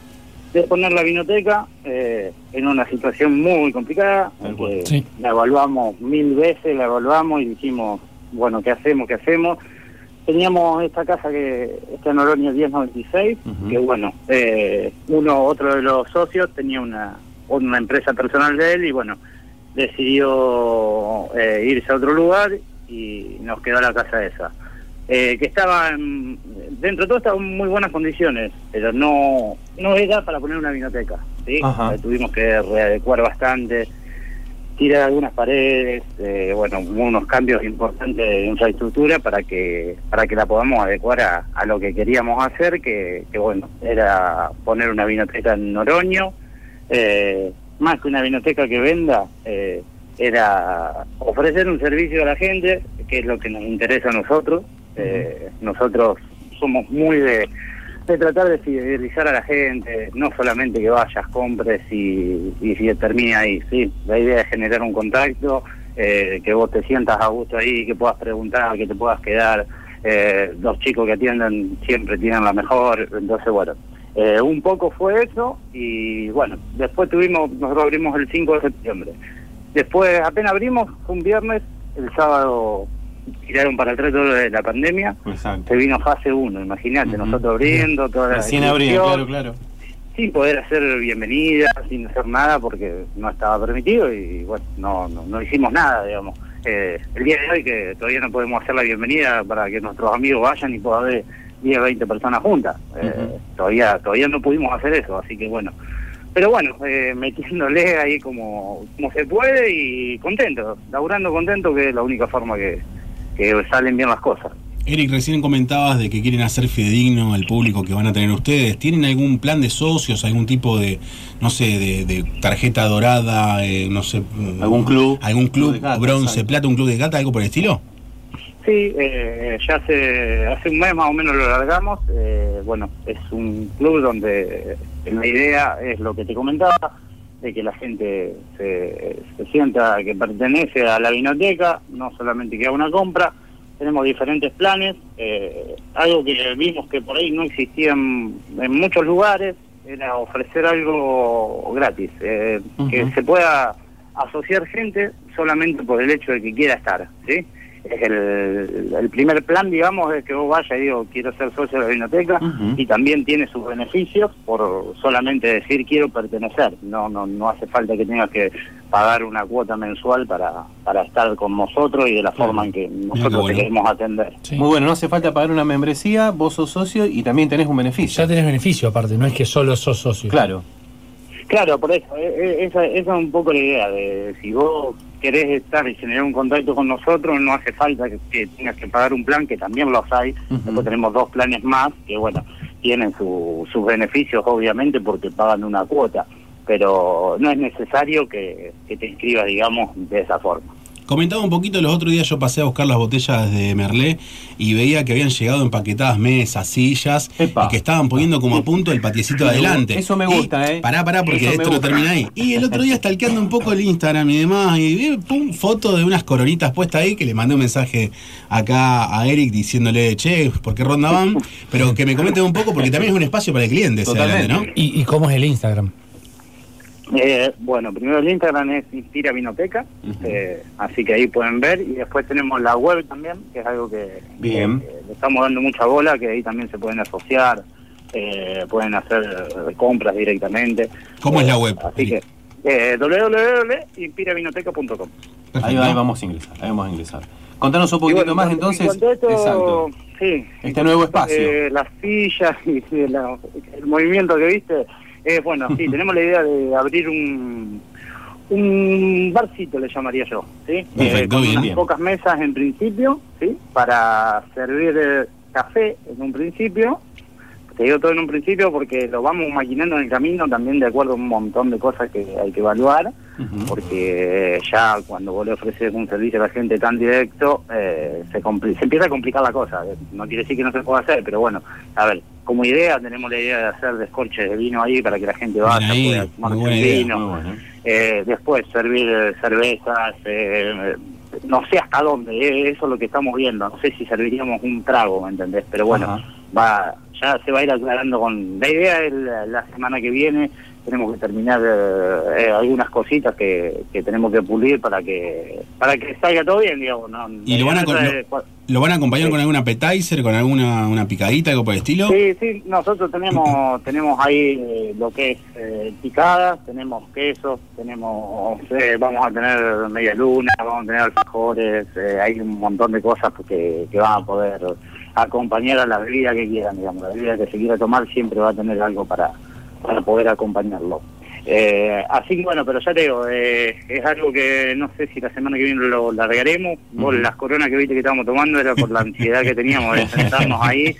de poner la vinoteca eh, en una situación muy complicada, que Sí. la evaluamos mil veces, la evaluamos y dijimos, bueno, ¿qué hacemos? ¿Qué hacemos? Teníamos esta casa que está en Oroño 1096, Ujú. que bueno, eh, uno, otro de los socios tenía una, una empresa personal de él y bueno, decidió eh, irse a otro lugar y nos quedó la casa esa. Eh, que estaba, en- dentro de todo estaba en muy buenas condiciones, pero no, no era para poner una vinoteca. ¿sí? Eh, tuvimos que readecuar bastante, tirar algunas paredes, eh, bueno, unos cambios importantes de infraestructura para que para que la podamos adecuar a, a lo que queríamos hacer, que, que bueno, era poner una vinoteca en Noroño, eh, más que una vinoteca que venda, eh, era ofrecer un servicio a la gente, que es lo que nos interesa a nosotros. Eh, nosotros somos muy de, tratar de fidelizar a la gente, no solamente que vayas, compres y, y si termine ahí. Sí, la idea es generar un contacto, eh, que vos te sientas a gusto ahí, que puedas preguntar, que te puedas quedar. Eh, los chicos que atienden siempre tienen la mejor, entonces bueno, eh, un poco fue eso y bueno, después tuvimos, nosotros abrimos el 5 de septiembre. Después apenas abrimos, un viernes, el sábado tiraron para atrás todo lo de la pandemia, Exacto. se vino fase 1, imagínate, nosotros abriendo toda la Recién abrió, distribución, claro, claro. sin poder hacer bienvenida, sin hacer nada porque no estaba permitido y bueno, no, no, no hicimos nada, digamos. Eh, el día de hoy que todavía no podemos hacer la bienvenida para que nuestros amigos vayan y pueda haber 10, 20 personas juntas. Eh, todavía todavía no pudimos hacer eso, así que bueno. Pero bueno, eh, metiéndole ahí como, como se puede y contento, laburando contento que es la única forma que, que salen bien las cosas. Eric, recién comentabas de que quieren hacer fidedigno al público que van a tener ustedes. ¿Tienen algún plan de socios, algún tipo de, no sé, de, de tarjeta dorada, eh, no sé, ¿Algún club? algún club, Club gata, bronce, plata, un club de gata, algo por el estilo? Sí, eh, ya hace, hace un mes más o menos lo largamos. Eh, bueno, es un club donde la idea es lo que te comentaba, de que la gente se, se sienta que pertenece a la vinoteca, no solamente que haga una compra. Tenemos diferentes planes, eh, algo que vimos que por ahí no existía en, en muchos lugares, era ofrecer algo gratis, eh, que se pueda asociar gente solamente por el hecho de que quiera estar, ¿sí? Es el, el primer plan, digamos, es que vos vayas y digo, quiero ser socio de la biblioteca y también tiene sus beneficios por solamente decir quiero pertenecer. No, no, no hace falta que tengas que pagar una cuota mensual para, para estar con nosotros y de la forma en que nosotros bueno. te queremos atender. Sí. Muy bueno, no hace falta pagar una membresía, vos sos socio y también tenés un beneficio. Ya tenés beneficio aparte, no es que solo sos socio. Claro. Claro, por eso, eh, eh, esa, esa es un poco la idea de si vos querés estar y generar un contacto con nosotros, no hace falta que, que tengas que pagar un plan, que también los hay. Ujú. Después tenemos dos planes más que, bueno, tienen su- sus beneficios, obviamente, porque pagan una cuota, pero no es necesario que, que te inscribas, digamos, de esa forma. Comentaba un poquito, los otros días yo pasé a buscar las botellas de Merlé y veía que habían llegado empaquetadas mesas, sillas Epa. y que estaban poniendo como a punto el patiecito de adelante. eso me Y- gusta, ¿eh? Pará, pará, porque esto no gusta. termina ahí. Y el otro día stalkeando un poco el Instagram y demás, y vi, pum, foto de unas coronitas puestas ahí, que le mandé un mensaje acá a Eric diciéndole, che, ¿por qué ronda van? Pero que me comenten un poco, porque también es un espacio para el cliente ese Totalmente. adelante, ¿no? ¿Y, y cómo es el Instagram? Eh, bueno, primero el Instagram es Inspira Vinoteca, Ujú. eh, así que ahí pueden ver y después tenemos la web también, que es algo que, Bien. que le estamos dando mucha bola, que ahí también se pueden asociar, eh, pueden hacer eh, compras directamente. ¿Cómo es la web, Así que eh, www.inspiravinoteca.com. Ahí, ahí vamos a ingresar, ahí vamos a ingresar. Contanos un poquito bueno, más entonces. en esto, Exacto. Sí. Este nuevo espacio. Eh, las sillas y y la- el movimiento que viste. Eh, bueno, sí, tenemos la idea de abrir un, un barcito, le llamaría yo. ¿sí? Perfecto, con bien, unas bien. pocas mesas en principio, ¿sí? para servir eh, café en un principio. Te digo todo en un principio porque lo vamos maquinando en el camino también de acuerdo a un montón de cosas que hay que evaluar porque ya cuando vos le ofreces un servicio a la gente tan directo, eh, se, se empieza a complicar la cosa. No quiere decir que no se pueda hacer, pero bueno, a ver, como idea tenemos la idea de hacer descorches de vino ahí para que la gente vaya, ahí, pueda idea, vino. Bueno. Eh, después servir eh, cervezas, eh, no sé hasta dónde, eh, eso es lo que estamos viendo. No sé si serviríamos un trago, ¿me entendés? Pero bueno, Ajá. va ya se va a ir aclarando con la idea es la, la semana que viene tenemos que terminar eh, eh, algunas cositas que, que tenemos que pulir para que para que salga todo bien digamos ¿no? ¿Y lo van a idea lo- es cua- ¿Lo van a acompañar Sí. con algún appetizer, con alguna una picadita, algo por el estilo? Sí, sí, nosotros tenemos tenemos ahí eh, lo que es eh, picadas, tenemos quesos, tenemos, eh, vamos a tener media luna, vamos a tener alfajores, eh, hay un montón de cosas que, que van a poder acompañar a la bebida que quieran, digamos, la bebida que se quiera tomar siempre va a tener algo para, para poder acompañarlo. Eh, así que bueno, pero ya te digo, eh, es algo que no sé si la semana que viene lo largaremos. Vos las coronas que viste que estábamos tomando era por la ansiedad que teníamos de sentarnos ahí.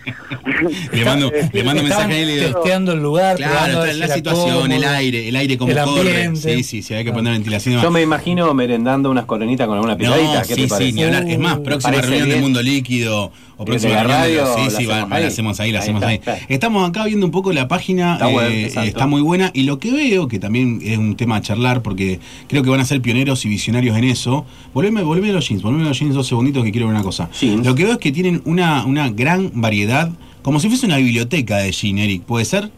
Le mando, le mando mensaje a él y le digo, testeando el lugar, Claro, la situación, el aire, el aire como el corre. ambiente. Sí, sí, sí, hay que poner ventilación. Yo me imagino merendando unas coronitas con alguna picadita. No, ¿Qué sí, te parece? sí, ni hablar. Es más, próxima reunión del bien. mundo líquido o ¿De próxima la de radio la Sí, sí, hacemos la ahí? hacemos ahí, la Ahí hacemos está, ahí. está. Estamos acá viendo un poco la página, Está web, eh, está muy buena y lo que veo, que también es un tema a charlar porque creo que van a ser pioneros y visionarios en eso. Volveme, volveme a los jeans, volveme a los jeans dos segunditos que quiero ver una cosa. Jeans. Lo que veo es que tienen una, una gran variedad, como si fuese una biblioteca de jean, Eric, ¿puede ser?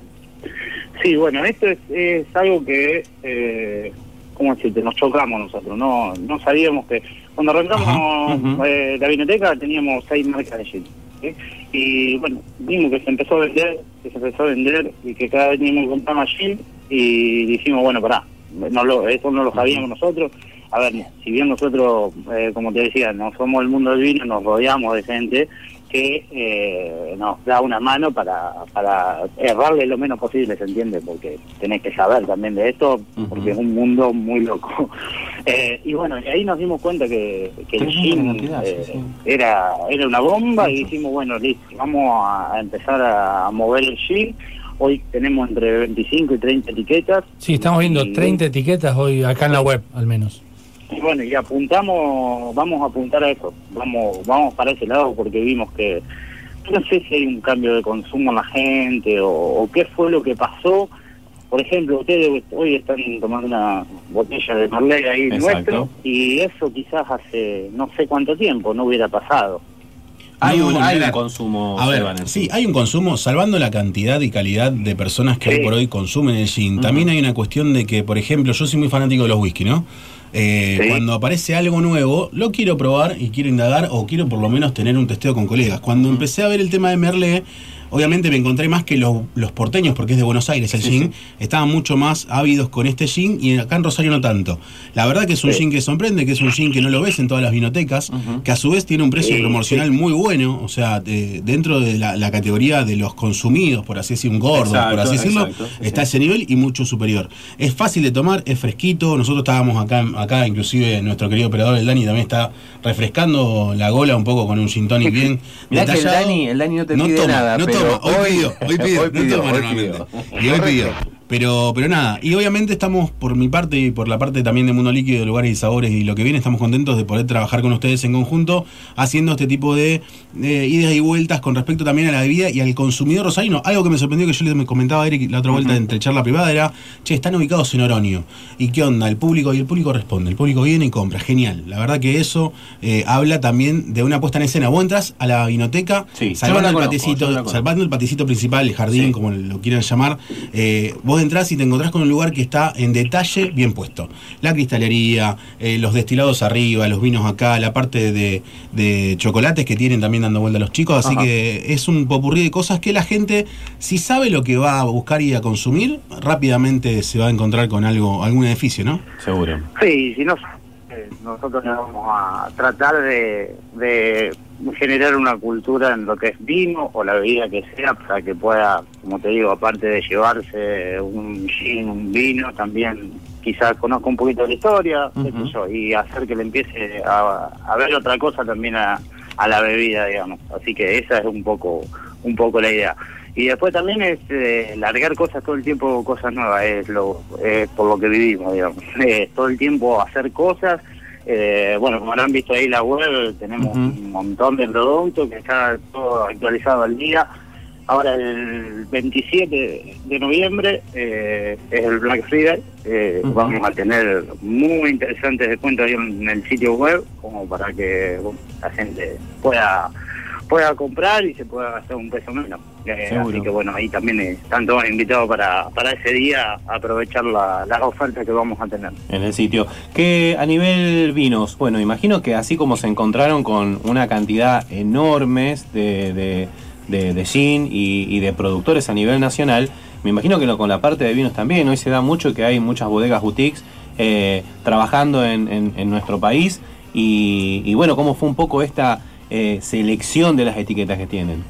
Sí, bueno, esto es, es algo que, eh, ¿cómo decirte? Nos chocamos nosotros, no no sabíamos que... Cuando arrancamos Ajá, eh, la biblioteca teníamos seis marcas de jeans, ¿sí? Y bueno, vimos que se empezó a vender, que se empezó a vender y que cada vez teníamos que comprar más jeans y dijimos, bueno, pará, no lo, eso no lo sabíamos nosotros. A ver, si bien nosotros, eh, como te decía, no somos el mundo del vino, nos rodeamos de gente que eh, nos da una mano para, para errarle lo menos posible, ¿se entiende? Porque tenés que saber también de esto, porque es un mundo muy loco. Eh, y bueno, ahí nos dimos cuenta que, que el sí, eh, sí. era, era una bomba y dijimos, bueno, listo, vamos a empezar a mover el gin. Hoy tenemos entre 25 y 30 etiquetas. Sí, estamos viendo Y- 30 etiquetas hoy acá en la web, al menos. Y bueno, y apuntamos, vamos a apuntar a eso, vamos, vamos para ese lado porque vimos que no sé si hay un cambio de consumo en la gente o, o qué fue lo que pasó. Por ejemplo, ustedes hoy están tomando una botella de Marley ahí Exacto. nuestro y eso quizás hace no sé cuánto tiempo no hubiera pasado. Hay, No, un, hay consumo. A ver, sí, hay un consumo, salvando la cantidad y calidad de personas que hoy por hoy consumen el gin. También hay una cuestión de que, por ejemplo, yo soy muy fanático de los whisky, ¿no? Eh, Sí. Cuando aparece algo nuevo, lo quiero probar y quiero indagar o quiero por lo menos tener un testeo con colegas. Cuando empecé a ver el tema de Merle, obviamente me encontré más que los, los porteños, porque es de Buenos Aires el Sí, gin, estaban mucho más ávidos con este gin y acá en Rosario no tanto. La verdad que es un Sí. gin que sorprende, que es un gin que no lo ves en todas las vinotecas, que a su vez tiene un precio promocional muy bueno, o sea, de- dentro de la, la categoría de los consumidos, por así decir, un gordo, Exacto, por así decirlo, exacto, está a ese nivel y mucho superior. Es fácil de tomar, es fresquito, nosotros estábamos acá, acá inclusive nuestro querido operador, el Dani, también está refrescando la gola un poco con un gin tonic bien Mirá que el. Dani, el Dani no te pide toma, nada, no pero toma, hoy, hoy- pidió, hoy pidió, hoy no pidió, toma hoy normalmente. pidió. Y hoy pidió. Pero, pero nada, y obviamente estamos por mi parte y por la parte también de Mundo Líquido, de lugares y sabores y lo que viene, estamos contentos de poder trabajar con ustedes en conjunto, haciendo este tipo de, de idas y vueltas con respecto también a la bebida y al consumidor rosarino. Algo que me sorprendió que yo le me comentaba a Eric la otra vuelta entre charla privada era, che, están ubicados en Oroño. ¿Y qué onda? El público y el público responde, el público viene y compra. Genial. La verdad que eso eh, habla también de una puesta en escena. Vos entras a la vinoteca, Sí, salvando el conozco, conozco. salvando el paticito principal, el jardín, Sí. como lo quieran llamar, eh, vos entrás y te encontrás con un lugar que está en detalle bien puesto. La cristalería, eh, los destilados arriba, los vinos acá, la parte de, de chocolates que tienen también dando vuelta a los chicos, así Ajá. que es un popurrí de cosas que la gente, si sabe lo que va a buscar y a consumir, rápidamente se va a encontrar con algo, algún beneficio, ¿no? Seguro. Sí, si no, nosotros nos vamos a tratar de, de generar una cultura en lo que es vino o la bebida que sea para que pueda, como te digo, aparte de llevarse un gin, un vino, también quizás conozca un poquito de la historia sé Ujú. yo, y hacer que le empiece a, a ver otra cosa también a, a la bebida, digamos. Así que esa es un poco, un poco la idea. Y después también es eh, largar cosas todo el tiempo, cosas nuevas, es lo es por lo que vivimos, digamos. Eh, todo el tiempo hacer cosas. Eh, bueno, como habrán visto ahí la web, tenemos un montón de productos que está todo actualizado al día. Ahora el 27 de noviembre eh, es el Black Friday. Eh. Vamos a tener muy interesantes descuentos ahí en el sitio web, como para que bueno, la gente pueda pueda comprar y se pueda gastar un peso menos. Eh, así que bueno, ahí también eh, están todos invitados para, para ese día a aprovechar la- las ofertas que vamos a tener. en el sitio. Que a nivel vinos, bueno, imagino que así como se encontraron con una cantidad enormes de, de, de, de gin y, y de productores a nivel nacional, me imagino que lo- con la parte de vinos también. Hoy se da mucho que hay muchas bodegas boutiques eh, trabajando en, en- en nuestro país y, y bueno, cómo fue un poco esta eh, selección de las etiquetas que tienen.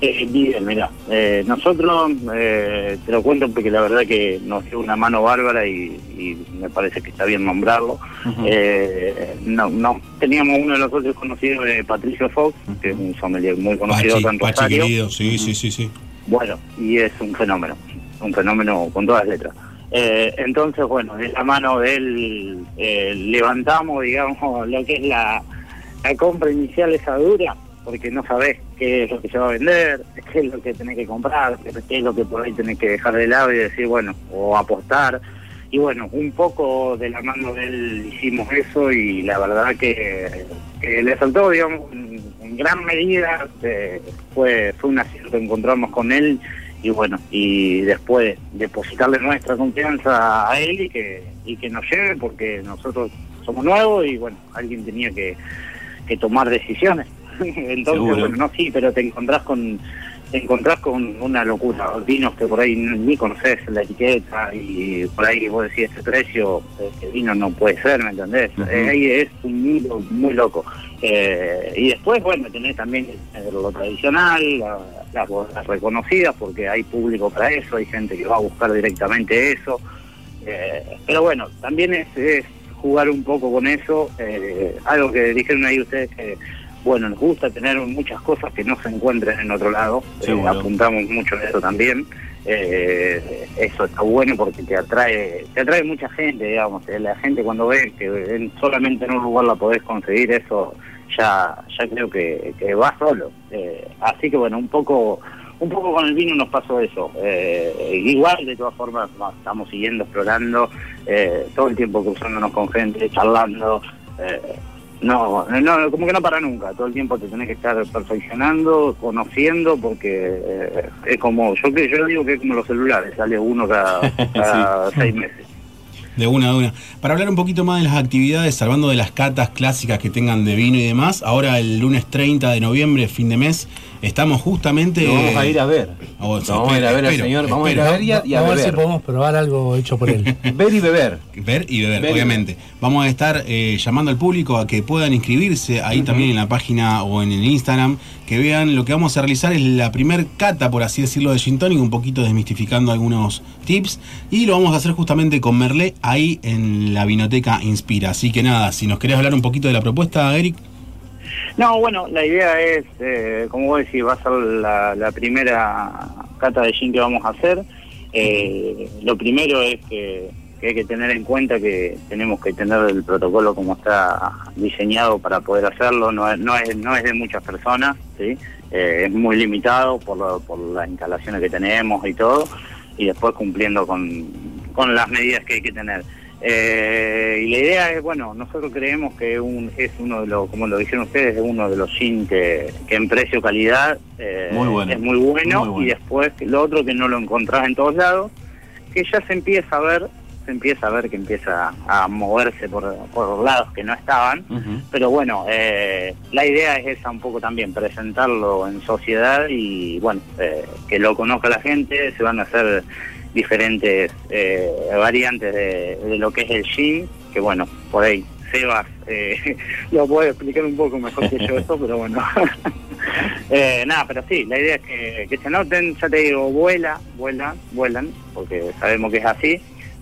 Eh, bien, mira, eh, nosotros, eh, te lo cuento porque la verdad que nos dio una mano bárbara y, y me parece que está bien nombrarlo. Eh, no, no, teníamos uno de los otros conocidos de Patricio Fox, que es un sommelier muy conocido Pachi, en Pachi Rosario. querido, sí, sí, sí, sí. Bueno, y es un fenómeno, un fenómeno con todas las letras. Eh, entonces, bueno, de la mano de él eh, levantamos, digamos, lo que es la, la compra inicial esa dura, porque no sabés qué es lo que se va a vender, qué es lo que tenés que comprar, qué es lo que por ahí tenés que dejar de lado y decir, bueno, o apostar. Y bueno, un poco de la mano de él hicimos eso y la verdad que, le saltó, digamos, en gran medida, eh, fue, fue un acierto encontrarnos con él y bueno, y después depositarle nuestra confianza a él y que, y que nos lleve porque nosotros somos nuevos y bueno, alguien tenía que, que tomar decisiones. Entonces, Seguro. bueno, no, sí, pero te encontrás con te encontrás con una locura, vinos que por ahí ni conoces la etiqueta y por ahí vos decís este precio, este vino no puede ser, ¿me entendés? Eh, ahí es un mundo muy loco. Eh, y después, bueno, tenés también eh, lo tradicional, la- las bodegas reconocidas, porque hay público para eso, hay gente que va a buscar directamente eso. Eh, pero bueno, también es, es jugar un poco con eso. eh, algo que dijeron ahí ustedes que, bueno, nos gusta tener muchas cosas que no se encuentran en otro lado. eh, apuntamos mucho a eso también. Eh, eso está bueno porque te atrae te atrae mucha gente, digamos. eh, La gente cuando ve que en- solamente en un lugar la podés conseguir, eso ya ya creo que, que va solo. Eh, así que bueno, un poco un poco con el vino nos pasó eso. Eh, igual, de todas formas, no, estamos siguiendo explorando, eh, todo el tiempo cruzándonos con gente, charlando. eh, No, no, como que no para nunca. Todo el tiempo te tenés que estar perfeccionando, conociendo, porque eh, es como, yo que yo digo que es como los celulares, sale uno cada, cada seis meses. De una, de una. Para hablar un poquito más de las actividades, salvando de las catas clásicas que tengan de vino y demás, ahora el lunes 30 de noviembre, fin de mes, estamos justamente... Lo vamos a ir a ver. Oh, vamos a ir a ver al espero, señor, vamos a ir a ver y a, y a Vamos a ver si podemos probar algo hecho por él. Ver y beber. Ver y beber, Ver y obviamente. Vamos a estar eh, llamando al público a que puedan inscribirse ahí también en la página o en el Instagram, que vean lo que vamos a realizar es la primer cata, por así decirlo, de Gin Tonic, un poquito desmistificando algunos tips, y lo vamos a hacer justamente con Merlé ahí en la Vinoteca Inspira. Así que nada, si nos querés hablar un poquito de la propuesta, Eric. No, bueno, la idea es, eh, como vos decís, va a ser la, primera cata de gin que vamos a hacer. Eh, lo primero es que, hay que tener en cuenta que tenemos que tener el protocolo como está diseñado para poder hacerlo. No es, no es, no es de muchas personas, ¿sí? Eh, es muy limitado por, lo- por las instalaciones que tenemos y todo, y después cumpliendo con las medidas que hay que tener. Eh, y la idea es, bueno, nosotros creemos que un, es uno de los, como lo dijeron ustedes, es uno de los gin que, que en precio-calidad eh, bueno. es muy bueno, Muy bueno. y después lo otro que no lo encontrás en todos lados, que ya se empieza a ver, se empieza a ver que empieza a moverse por, por lados que no estaban, pero bueno, eh, la idea es esa un poco también, presentarlo en sociedad y bueno, eh, que lo conozca la gente, se van a hacer diferentes eh, variantes de, lo que es el gin, que bueno, por ahí Sebas eh, lo puede explicar un poco mejor que yo eso, pero bueno. Eh, nada, pero sí, la idea es que, que se noten, ya te digo, vuela, vuelan, vuelan, porque sabemos que es así.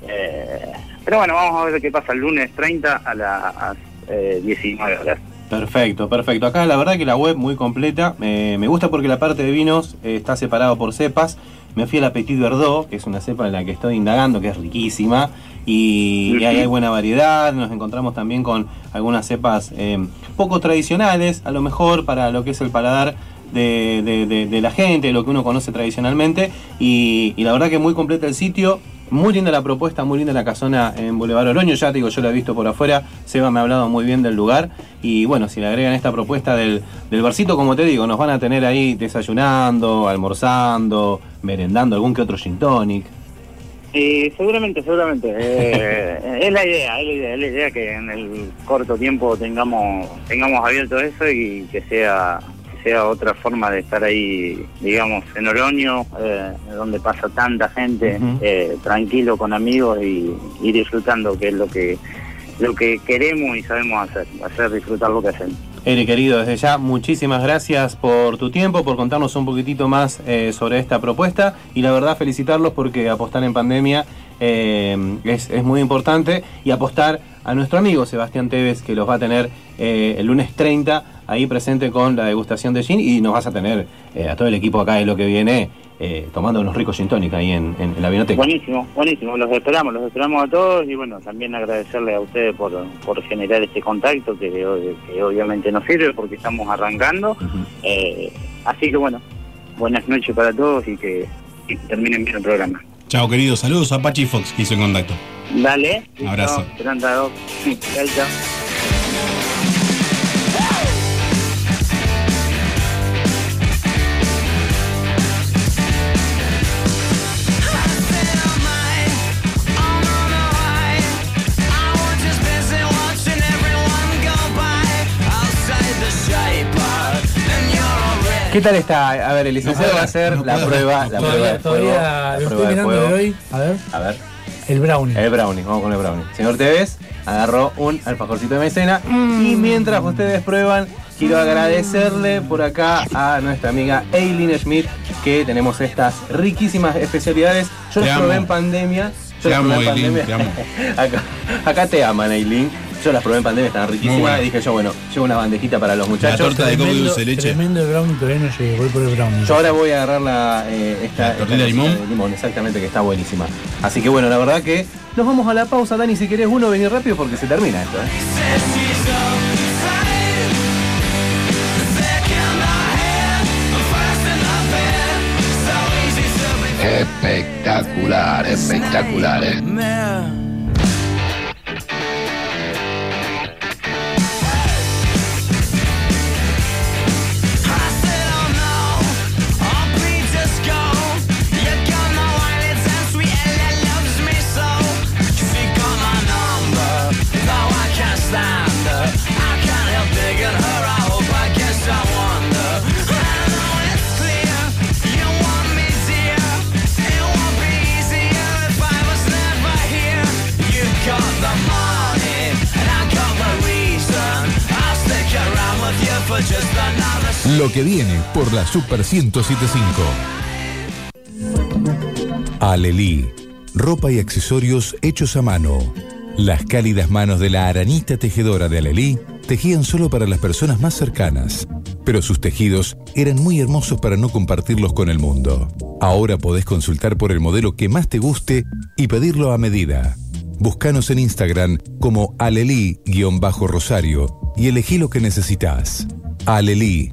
Eh, pero bueno, vamos a ver qué pasa el lunes 30 a las eh, 19 horas. Perfecto, perfecto. Acá la verdad que la web muy completa. Eh, me gusta porque la parte de vinos eh, está separado por cepas. Me fui a la Petit Verdot, que es una cepa en la que estoy indagando, que es riquísima. Y, y ahí hay buena variedad. Nos encontramos también con algunas cepas eh, poco tradicionales, a lo mejor para lo que es el paladar de, de- de- de la gente, lo que uno conoce tradicionalmente. Y, y la verdad que muy completa el sitio. Muy linda la propuesta, muy linda la casona en Boulevard Oroño. Ya te digo, yo la he visto por afuera. Seba me ha hablado muy bien del lugar. Y bueno, si le agregan esta propuesta del, del barcito, como te digo, nos van a tener ahí desayunando, almorzando, merendando algún que otro gin tonic. Y seguramente, seguramente. eh, es la idea, es la idea, es la idea que en el corto tiempo tengamos tengamos abierto eso y que sea sea otra forma de estar ahí, digamos, en Oroño, eh, donde pasa tanta gente, eh, tranquilo con amigos y, y disfrutando, que es lo que lo que queremos y sabemos hacer, hacer disfrutar lo que hacemos. Eri, querido, desde ya, muchísimas gracias por tu tiempo, por contarnos un poquitito más eh, sobre esta propuesta y la verdad felicitarlos porque apostar en pandemia eh, es, es muy importante y apostar a nuestro amigo Sebastián Tevez que los va a tener eh, el lunes 30 ahí presente con la degustación de gin y nos vas a tener eh, a todo el equipo acá de lo que viene eh, tomando unos ricos gin tonic ahí en, en la vinoteca. Buenísimo, buenísimo, los esperamos, los esperamos a todos y bueno, también agradecerle a ustedes por, por generar este contacto que, que obviamente nos sirve porque estamos arrancando. Eh, así que bueno, buenas noches para todos y que, y que terminen bien el programa. Chao, queridos. Saludos a Pachi Fox, que hizo en contacto. Dale, Un abrazo. Chao, chao. ¿Qué tal está? A ver, el licenciado No, va a hacer no la puedo, prueba, no la prueba de Todavía, la lo prueba estoy mirando de hoy. A ver, A ver. El brownie. El brownie, vamos con el brownie. Señor Tevez agarró un alfajorcito de maicena y mientras ustedes prueban, quiero agradecerle por acá a nuestra amiga Eileen Schmidt que tenemos estas riquísimas especialidades. Yo Te las amo. probé en pandemia. Yo Te las amo, probé en Eileen, pandemia. te amo. acá, acá te aman, Eileen. Yo las probé en pandemia, estaban riquísimas. Y dije yo, bueno, llevo una bandejita para los muchachos. torta de coco dulce leche. Tremendo el brownie, todavía no llegué. Voy por el brownie. Yo ahora voy a agarrar la, eh, esta, ¿La tortilla de limón? de limón, exactamente, que está buenísima. Así que bueno, la verdad que nos vamos a la pausa, Dani, si querés uno, venir rápido porque se termina esto. ¿eh? Espectacular, espectacular. Lo que viene por la Super 1075. Alelí. Ropa y accesorios hechos a mano. Las cálidas manos de la aranita tejedora de Alelí tejían solo para las personas más cercanas, pero sus tejidos eran muy hermosos para no compartirlos con el mundo. Ahora podés consultar por el modelo que más te guste y pedirlo a medida. Búscanos en Instagram como alelí-rosario y elegí lo que necesitas. Alelí,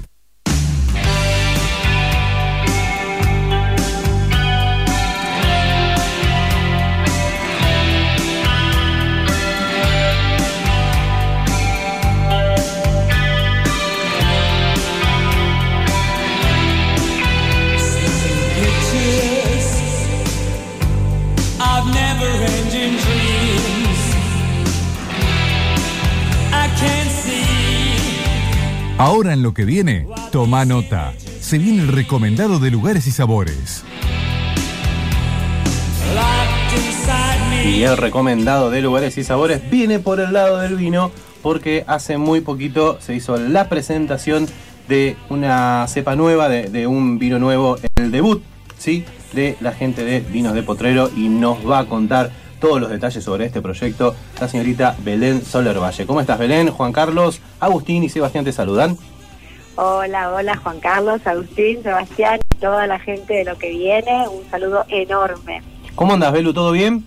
Ahora en lo que viene, toma nota. Se viene el recomendado de lugares y sabores. Y el recomendado de lugares y sabores viene por el lado del vino porque hace muy poquito se hizo la presentación de una cepa nueva, de, de un vino nuevo, el debut, ¿sí? De la gente de Vinos de Potrero y nos va a contar todos los detalles sobre este proyecto la señorita Belén Soler Valle. ¿Cómo estás Belén? Juan Carlos, Agustín y Sebastián te saludan. Hola, hola Juan Carlos, Agustín, Sebastián y toda la gente de lo que viene. Un saludo enorme. ¿Cómo andas, Belu? ¿Todo bien?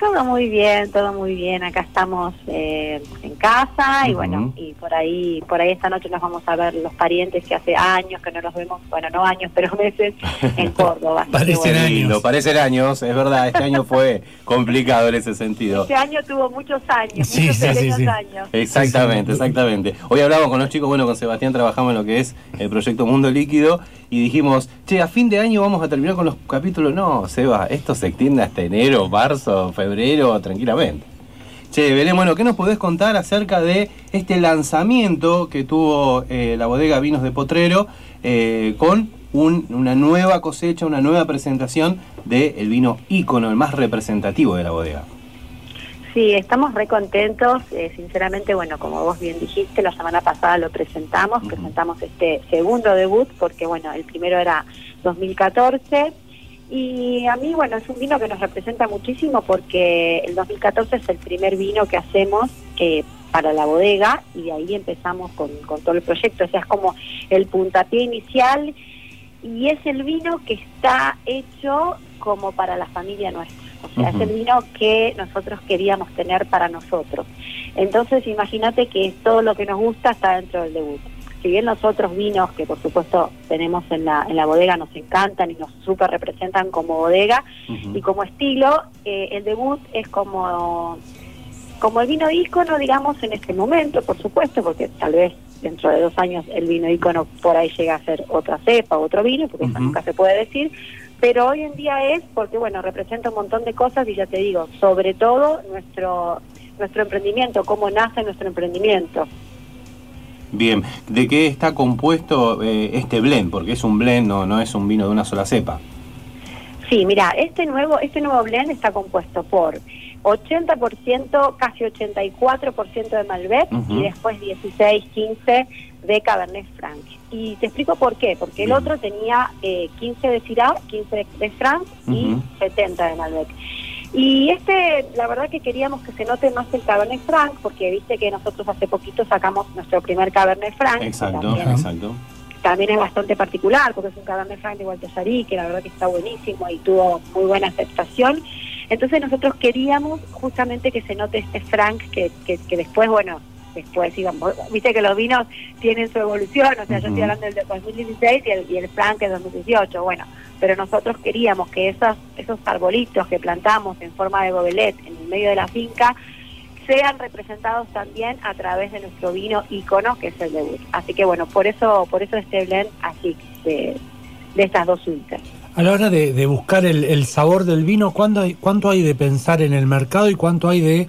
Todo muy bien, todo muy bien. Acá estamos eh, en casa y bueno, y por ahí, por ahí esta noche nos vamos a ver los parientes que hace años que no los vemos, bueno, no años, pero meses en Córdoba. Parecen bueno, años. Lindo, parecen años, es verdad, este año fue complicado en ese sentido. Este año tuvo muchos años, Sí, muchos sí, sí, pequeños sí. años. Exactamente, exactamente. Hoy hablamos con los chicos, bueno, con Sebastián trabajamos en lo que es el proyecto Mundo Líquido y dijimos, che, a fin de año vamos a terminar con los capítulos. No, Seba, esto se extiende hasta enero, marzo, febrero, tranquilamente. Che, Belén, bueno, ¿qué nos podés contar acerca de este lanzamiento que tuvo eh, la bodega Vinos de Potrero eh, con un- una nueva cosecha, una nueva presentación del vino ícono, el más representativo de la bodega? Sí, estamos re contentos. eh, sinceramente, bueno, como vos bien dijiste, la semana pasada lo presentamos. Presentamos este segundo debut porque, bueno, el primero era 2014. Y a mí, bueno, es un vino que nos representa muchísimo porque el 2014 es el primer vino que hacemos eh, para la bodega y de ahí empezamos con, con todo el proyecto. O sea, es como el puntapié inicial y es el vino que está hecho como para la familia nuestra. O sea, es el vino que nosotros queríamos tener para nosotros. Entonces, imagínate que todo lo que nos gusta está dentro del debut. Si bien los otros vinos que por supuesto tenemos en la, en la bodega nos encantan y nos súper representan como bodega y como estilo, eh, el debut es como, como el vino ícono, digamos, en este momento, por supuesto, porque tal vez dentro de dos años el vino ícono por ahí llega a ser otra cepa, otro vino, porque eso nunca se puede decir, pero hoy en día es porque, bueno, representa un montón de cosas y ya te digo, sobre todo nuestro, nuestro emprendimiento, cómo nace nuestro emprendimiento. Bien, ¿de qué está compuesto eh, este blend? Porque es un blend, no, no es un vino de una sola cepa. Sí, mira, este nuevo, este nuevo blend está compuesto por 80%, casi 84% de Malbec Ujú. y después 16, 15 de Cabernet Franc. Y te explico por qué, porque el otro tenía eh, 15 de Syrah, 15 de, Franc y Ujú. 70 de Malbec. Y este, la verdad que queríamos que se note más el Cabernet Franc, porque viste que nosotros hace poquito sacamos nuestro primer Cabernet Franc. Exacto, también exacto. también es bastante particular porque es un Cabernet Franc de Gualtesarí que la verdad que está buenísimo y tuvo muy buena aceptación. Entonces nosotros queríamos justamente que se note este Frank que, que, que después, bueno, después íbamos, viste que los vinos tienen su evolución, o sea, yo estoy hablando del de 2016 y el, y el Frank es 2018, bueno, pero nosotros queríamos que esos, esos arbolitos que plantamos en forma de gobelet en el medio de la finca sean representados también a través de nuestro vino ícono que es el debut. Así que bueno, por eso por eso este blend así de, de estas dos uncas. A la hora de, de buscar el, el sabor del vino, ¿cuánto hay, ¿cuánto hay de pensar en el mercado y cuánto hay de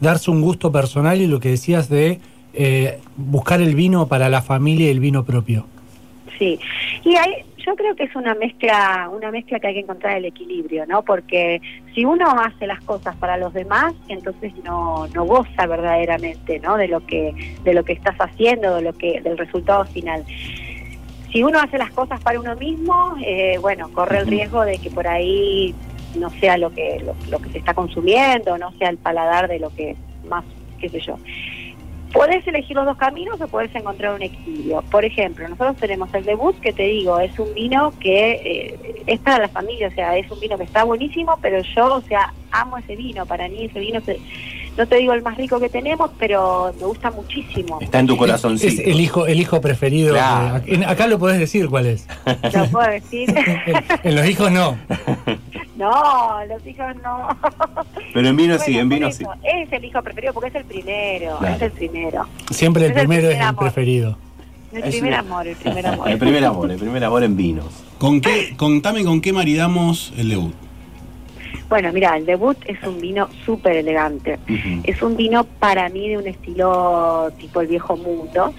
darse un gusto personal y lo que decías de eh, buscar el vino para la familia y el vino propio? Sí, y hay, yo creo que es una mezcla, una mezcla que hay que encontrar el equilibrio, ¿no? Porque si uno hace las cosas para los demás, entonces no, no goza verdaderamente, ¿no? De lo que, de lo que estás haciendo, de lo que, del resultado final. Si uno hace las cosas para uno mismo, eh, bueno, corre el riesgo de que por ahí no sea lo que, lo, lo que se está consumiendo, no sea el paladar de lo que más, qué sé yo. Podés elegir los dos caminos o podés encontrar un equilibrio. Por ejemplo, nosotros tenemos el debut, que te digo, es un vino que eh, es para la familia, o sea, es un vino que está buenísimo, pero yo, o sea, amo ese vino. Para mí ese vino, se- no te digo el más rico que tenemos, pero me gusta muchísimo. Está en tu corazoncito. Es el hijo, el hijo preferido. Claro. eh, acá lo podés decir cuál es. ¿Lo puedo decir? En los hijos no. no, los hijos no. Pero en vino Bueno, sí, en vino eso, sí. Es el hijo preferido porque es el primero, Claro. es el primero. Siempre el Es el primero es el amor. preferido. El Es primer una- amor, el primer amor. El primer amor, el primer amor en vinos. ¿Con qué, contame con qué maridamos el debut. Bueno, mira, el debut es un vino súper elegante. Es un vino para mí de un estilo tipo el viejo mundo.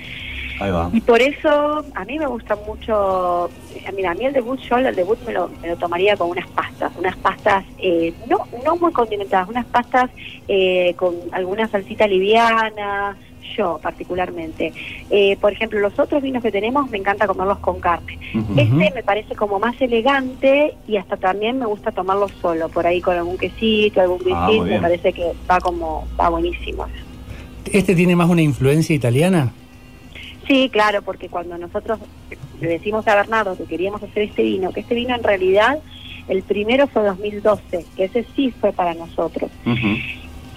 Ahí va. Y por eso a mí me gusta mucho, eh, mira, a mí el debut, yo el debut me lo, me lo tomaría con unas pastas, unas pastas eh, no, no muy condimentadas, unas pastas eh, con alguna salsita liviana, yo particularmente. Eh, por ejemplo, los otros vinos que tenemos me encanta comerlos con carne. Este me parece como más elegante y hasta también me gusta tomarlo solo, por ahí con algún quesito, algún Ah, biscuit, me parece que va como, va buenísimo. ¿Este tiene más una influencia italiana? Sí, claro, porque cuando nosotros le decimos a Bernardo que queríamos hacer este vino, que este vino en realidad, el primero fue 2012, que ese sí fue para nosotros.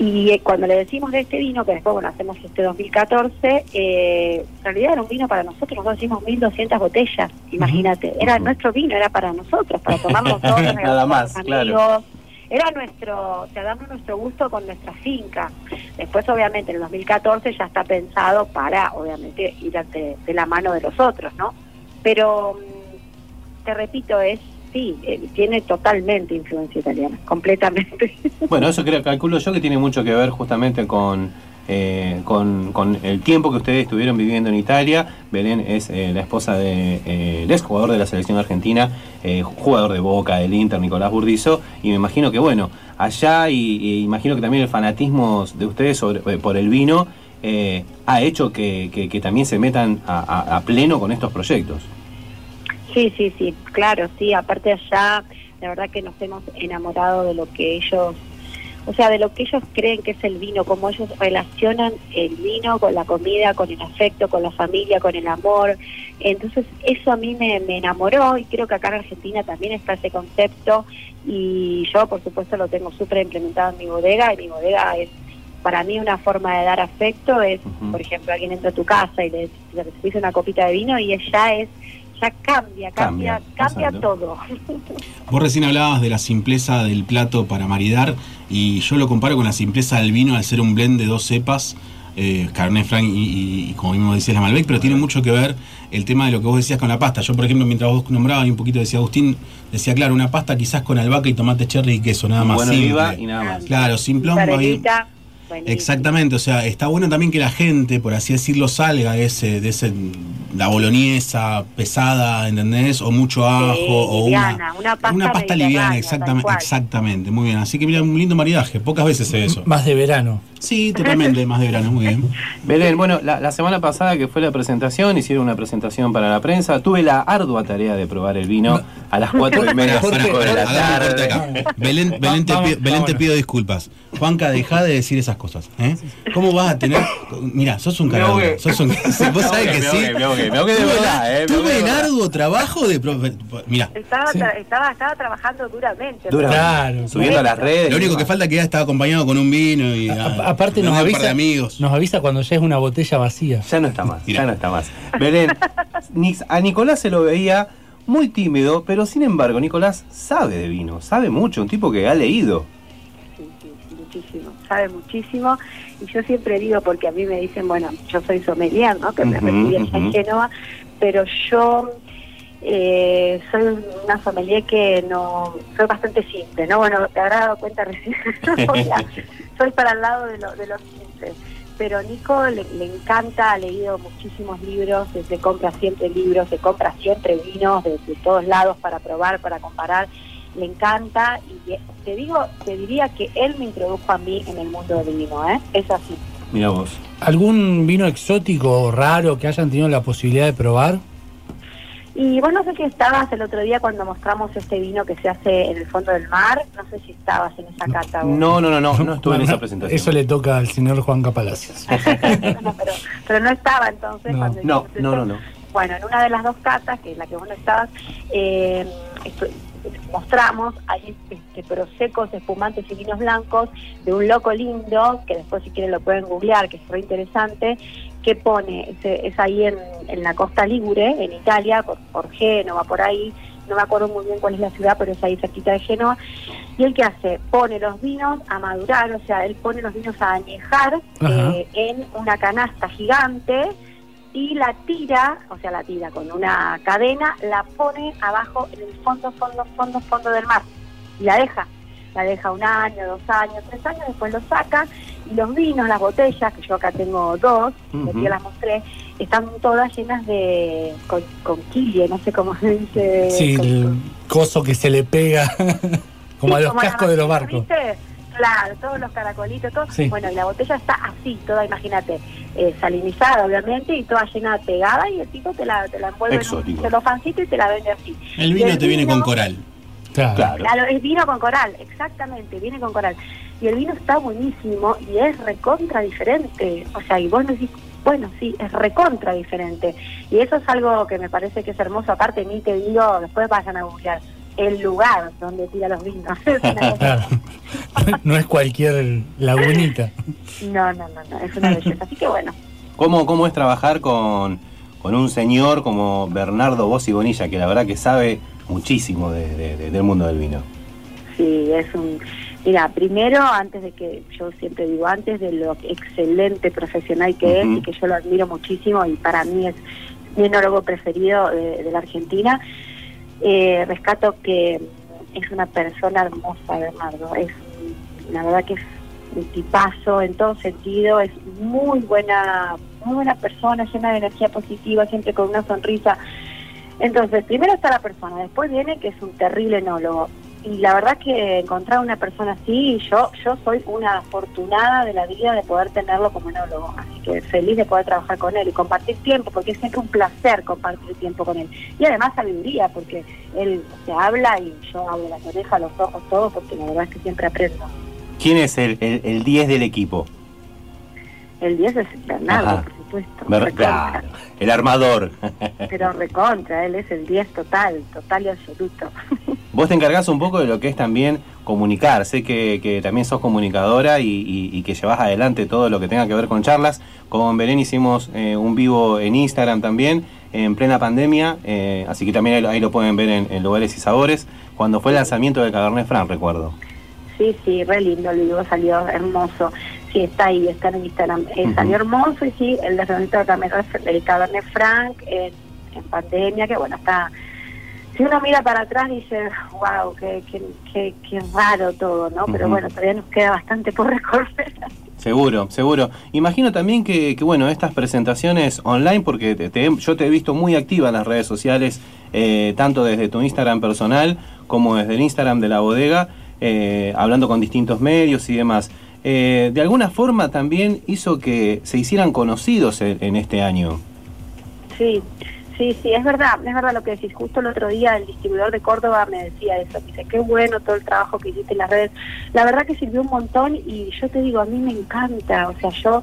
Y eh, cuando le decimos de este vino, que después, bueno, hacemos este 2014, eh, en realidad era un vino para nosotros, nosotros hicimos 1.200 botellas, imagínate, era nuestro vino, era para nosotros, para tomarlo todos, Nada más, claro. amigos. Era nuestro, o sea, darnos nuestro gusto con nuestra finca. Después, obviamente, en el 2014 ya está pensado para, obviamente, ir de, de la mano de los otros, ¿no? Pero, mm, te repito, es, sí, eh, tiene totalmente influencia italiana, completamente. Bueno, eso creo, calculo yo que tiene mucho que ver justamente con, eh, con, el tiempo que ustedes estuvieron viviendo en Italia. Belén es eh, la esposa de eh, ex jugador de la selección argentina, eh, jugador de Boca, del Inter, Nicolás Burdizo, y me imagino que bueno, allá y, imagino que también el fanatismo de ustedes sobre, por el vino ha hecho que, que- también se metan a pleno con estos proyectos. Sí, sí, sí, claro, sí, aparte allá, la verdad que nos hemos enamorado de lo que ellos, o sea, de lo que ellos creen que es el vino, cómo ellos relacionan el vino con la comida, con el afecto, con la familia, con el amor. Entonces, eso a mí me, me enamoró y creo que acá en Argentina también está ese concepto y yo, por supuesto, lo tengo súper implementado en mi bodega y mi bodega es para mí una forma de dar afecto es, por ejemplo, alguien entra a tu casa y le, le servís una copita de vino y ella es, ya cambia, cambia, Cambia, todo. Vos recién hablabas de la simpleza del plato para maridar y yo lo comparo con la simpleza del vino al ser un blend de dos cepas. eh, Cabernet Franc y, y- y como mismo decías la Malbec, pero tiene mucho que ver el tema de lo que vos decías con la pasta. Yo, por ejemplo, mientras vos nombrabas y un poquito decía Agustín, decía, claro, una pasta quizás con albahaca y tomate cherry y queso, nada más. Bueno, simple. oliva y nada más. Claro, simplón, va bien. Arenita, buenísimo. Exactamente, o sea, está bueno también que la gente, por así decirlo, salga de ese, de ese la boloñesa pesada, ¿entendés? O mucho ajo, o liviana, una pasta liviana, mediterránea, exactamente, tal cual. exactamente, muy bien. Así que mira, un lindo maridaje, pocas veces se ve eso. Más de verano. Sí, totalmente, más de verano, muy bien. Belén, bueno, la, la semana pasada que fue la presentación, hicieron una presentación para la prensa. Tuve la ardua tarea de probar el vino a las 4 y media, Pará, 5 de la tarde. acá. Belén, Belén, te, Vamos, pido, Belén te vámonos. pido disculpas. Juanca, deja de decir esas cosas. ¿eh? ¿Cómo vas a tener.? Mira, sos un ahogué. Sos un. Vos sabés que sí. me ahogué, me ahogué de Tuve verdad, la- eh, Tuve arduo trabajo de. profe- Mira, Estaba, Sí. tra- estaba, estaba trabajando duramente. Dura. Claro. Subiendo a las redes. lo único que falta es que ya estaba acompañado con un vino y. A- ah, aparte nos de avisa, amigos. nos avisa cuando ya es una botella vacía. Ya no está más, Mirá. ya no está más. Belén, a Nicolás se lo veía muy tímido, pero sin embargo, Nicolás sabe de vino, sabe mucho, un tipo que ha leído. Sí, sí, muchísimo, sabe muchísimo. Y yo siempre digo, porque a mí me dicen, bueno, yo soy sommelier, ¿no? Que me Ujú, recibí allá en. Génova, pero yo eh, soy una sommelier que no, soy bastante simple, ¿no? Bueno, te habrás dado cuenta recién, Soy para el lado de, lo, de los simples. Pero Nico le, le encanta, ha leído muchísimos libros, se, compra siempre libros, se compra siempre vinos de, de todos lados para probar, para comparar. Le encanta y te digo, te diría que él me introdujo a mí en el mundo del vino, ¿eh? Es así. Mira vos. ¿Algún vino exótico o raro que hayan tenido la posibilidad de probar? Y vos no sé si estabas el otro día cuando mostramos este vino que se hace en el fondo del mar, no sé si estabas en esa cata. vos. No, no, no, no, no estuve en esa presentación. Eso le toca al señor Juan Palacios. No, pero, pero no estaba entonces No. cuando No, no, no, no. Bueno, en una de las dos catas, que es la que vos no estabas, eh, mostramos, hay este, prosecos, espumantes y vinos blancos de un loco lindo, que después si quieren lo pueden googlear, que es muy interesante, que pone, ese- es ahí en, en la costa Ligure, en Italia, por, por Génova, por ahí, no me acuerdo muy bien cuál es la ciudad, pero es ahí cerquita de Génova, y él que hace, pone los vinos a madurar, o sea, él pone los vinos a añejar eh, en una canasta gigante, y la tira, o sea, la tira con una cadena, la pone abajo en el fondo, fondo, fondo, fondo del mar. Y la deja. La deja un año, dos años, tres años, después lo saca. Y los vinos, las botellas, que yo acá tengo dos, que ya las mostré, están todas llenas de con, conquille, no sé cómo se dice. Sí, con- el coso que se le pega como a los como cascos de los barcos. ¿viste? Claro, todos los caracolitos, todo. Sí. Bueno, y la botella está así, toda, imagínate, eh, salinizada, obviamente, y toda llena de pegada, y el tipo te la, te la envuelve en Exótico. un celofancito y te la vende así. El vino te viene con coral. Claro. Claro. Claro, es vino con coral, exactamente, viene con coral. Y el vino está buenísimo y es recontra diferente. O sea, y vos decís, bueno, sí, es recontra diferente. Y eso es algo que me parece que es hermoso. Aparte, ni te digo, después vayan a buscar el lugar donde tira los vinos. Claro. No es cualquier lagunita. no, no, no, no, es una belleza. Así que bueno, ¿Cómo, cómo es trabajar con, con un señor como Bernardo Bossi Bonilla, que la verdad que sabe muchísimo de- de- de- del mundo del vino? Sí, es un... Mira, primero, antes de que, yo siempre digo, antes de lo excelente profesional que es y que yo lo admiro muchísimo y para mí es mi enólogo preferido de, de la Argentina, eh, rescato que es una persona hermosa, Bernardo. Es, la verdad que es un tipazo en todo sentido, es muy buena, muy buena persona, llena de energía positiva, siempre con una sonrisa. Entonces, primero está la persona, después viene que es un terrible enólogo. Y la verdad que encontrar una persona así, yo yo soy una afortunada de la vida de poder tenerlo como enólogo. Así que feliz de poder trabajar con él y compartir tiempo, porque es siempre un placer compartir tiempo con él. Y además sabiduría, porque él se habla y yo hablo las orejas, los ojos, todo, porque la verdad es que siempre aprendo. ¿Quién es el, el, el 10 del equipo? El 10 es Bernardo, Ajá. Supuesto. Ver- recontra. claro, el armador. Pero recontra, él es el 10 total, total y absoluto. Vos te encargás un poco de lo que es también comunicar. Sé que, que también sos comunicadora y, y- y que llevas adelante todo lo que tenga que ver con charlas. Con Belén hicimos eh, un vivo en Instagram también, en plena pandemia, eh, así que también ahí, lo- ahí lo pueden ver en, en Lugares y Sabores, cuando fue el lanzamiento de Cabernet Franc, recuerdo. Sí, sí, re lindo, el vivo salió hermoso. Sí, está ahí, está en Instagram. Eh, Ujú. Salió hermoso y sí, el de Renito Cabernet, el Cabernet Franc en, en pandemia, que bueno, está... Si uno mira para atrás dice, wow, qué, qué, qué, qué raro todo, ¿no? Pero bueno, todavía nos queda bastante por recorrer. Seguro, seguro. Imagino también que, que, bueno, estas presentaciones online, porque te- te- yo te he visto muy activa en las redes sociales, eh, tanto desde tu Instagram personal como desde el Instagram de la bodega, eh, hablando con distintos medios y demás. Eh, de alguna forma también hizo que se hicieran conocidos en, este año. Sí, sí, sí, es verdad, es verdad lo que decís. Justo el otro día el distribuidor de Córdoba me decía eso, me dice, qué bueno todo el trabajo que hiciste en las redes. La verdad que sirvió un montón y yo te digo, a mí me encanta, o sea, yo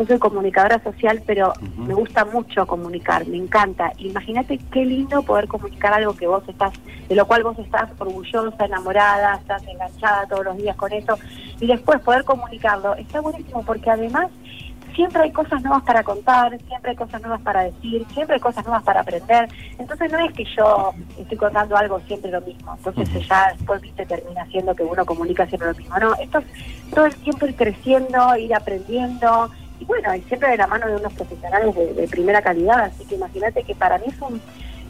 yo soy comunicadora social, pero me gusta mucho comunicar, me encanta. Imagínate qué lindo poder comunicar algo que vos estás, de lo cual vos estás orgullosa, enamorada, estás enganchada todos los días con eso, y después poder comunicarlo. Está buenísimo porque además siempre hay cosas nuevas para contar, siempre hay cosas nuevas para decir, siempre hay cosas nuevas para aprender. Entonces no es que yo estoy contando algo siempre lo mismo, entonces ya después viste termina siendo que uno comunica siempre lo mismo. No, esto es todo el tiempo ir creciendo, ir aprendiendo y bueno, y siempre de la mano de unos profesionales de, de primera calidad, así que imagínate que para mí es un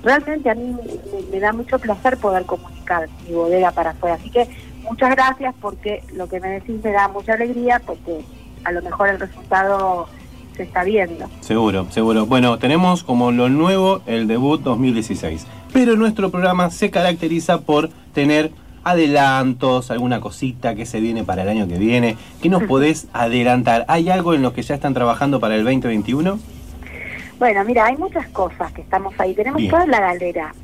realmente a mí me, me da mucho placer poder comunicar mi bodega para afuera. Así que muchas gracias porque lo que me decís me da mucha alegría porque a lo mejor el resultado se está viendo. Seguro, seguro. Bueno, tenemos como lo nuevo el debut 2016. Pero nuestro programa se caracteriza por tener adelantos, alguna cosita que se viene para el año que viene. ¿Qué nos podés adelantar? ¿Hay algo en lo que ya están trabajando para el 2021? Bueno, mira, hay muchas cosas que estamos ahí. Tenemos Bien. toda la galera.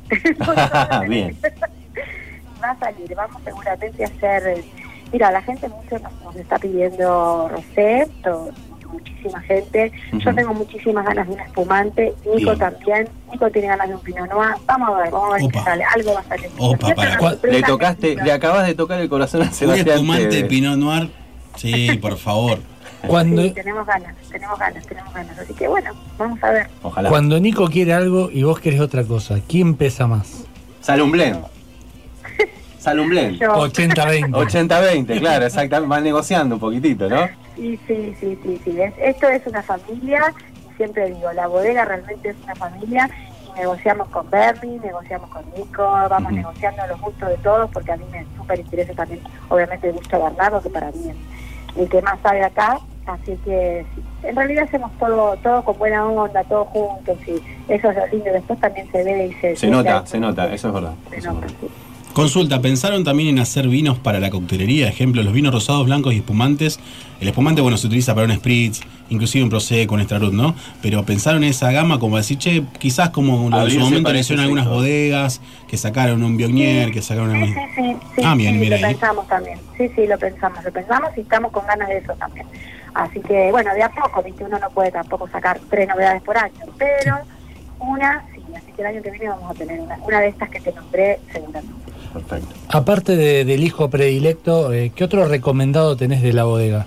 Bien. Va a salir, vamos seguramente a hacer... Mira, la gente mucho nos, está pidiendo to- muchísima gente. Yo tengo muchísimas ganas de un espumante. Nico Bien. también. Nico tiene ganas de un pinot noir. Vamos a ver, vamos a ver qué sale. Algo va a salir. Opa, para. Le tocaste, le acabas de tocar el corazón a Un Sebastián. espumante que- Pinot Noir. Sí, por favor. Cuando, Sí, tenemos ganas, tenemos ganas, tenemos ganas. Así que bueno, vamos a ver. Ojalá. cuando Nico quiere algo y vos querés otra cosa, ¿quién pesa más? Sale un blend. Sale un blend. Yo. 80-20. 80-20, claro, exactamente. Van negociando un poquitito, ¿no? Sí, sí, sí, sí, sí. Es- esto es una familia, y siempre digo, la bodega realmente es una familia y negociamos con Bernie, negociamos con Nico, vamos Ujú. negociando los gustos de todos porque a mí me súper interesa también, obviamente, el gusto de Bernardo, que para mí es el que más sabe acá. Así que sí, en realidad hacemos todo todo con buena onda, todos juntos y eso es lo lindo. Después también se ve y se... Se nota, se nota, eso es verdad. se eso es nota, verdad. sí. Consulta, ¿pensaron también en hacer vinos para la coctelería? Ejemplo, los vinos rosados, blancos y espumantes. El espumante, bueno, se utiliza para un spritz, inclusive un prosecco, un extra ¿no? Pero pensaron en esa gama como decir, che, quizás como lo en Abrirse su momento ese hicieron algunas bodegas, que sacaron un Biognier, que sacaron Sí, una... sí, sí, sí, Ah, bien, sí, mira lo ahí. pensamos también. Sí, sí, lo pensamos, lo pensamos y estamos con ganas de eso también. Así que, bueno, de a poco, ¿viste? Uno no puede tampoco sacar tres novedades por año, pero una, sí, así que el año que viene vamos a tener una, una de estas que te nombré seguramente. Perfecto. Aparte de- del hijo predilecto, eh, ¿qué otro recomendado tenés de la bodega?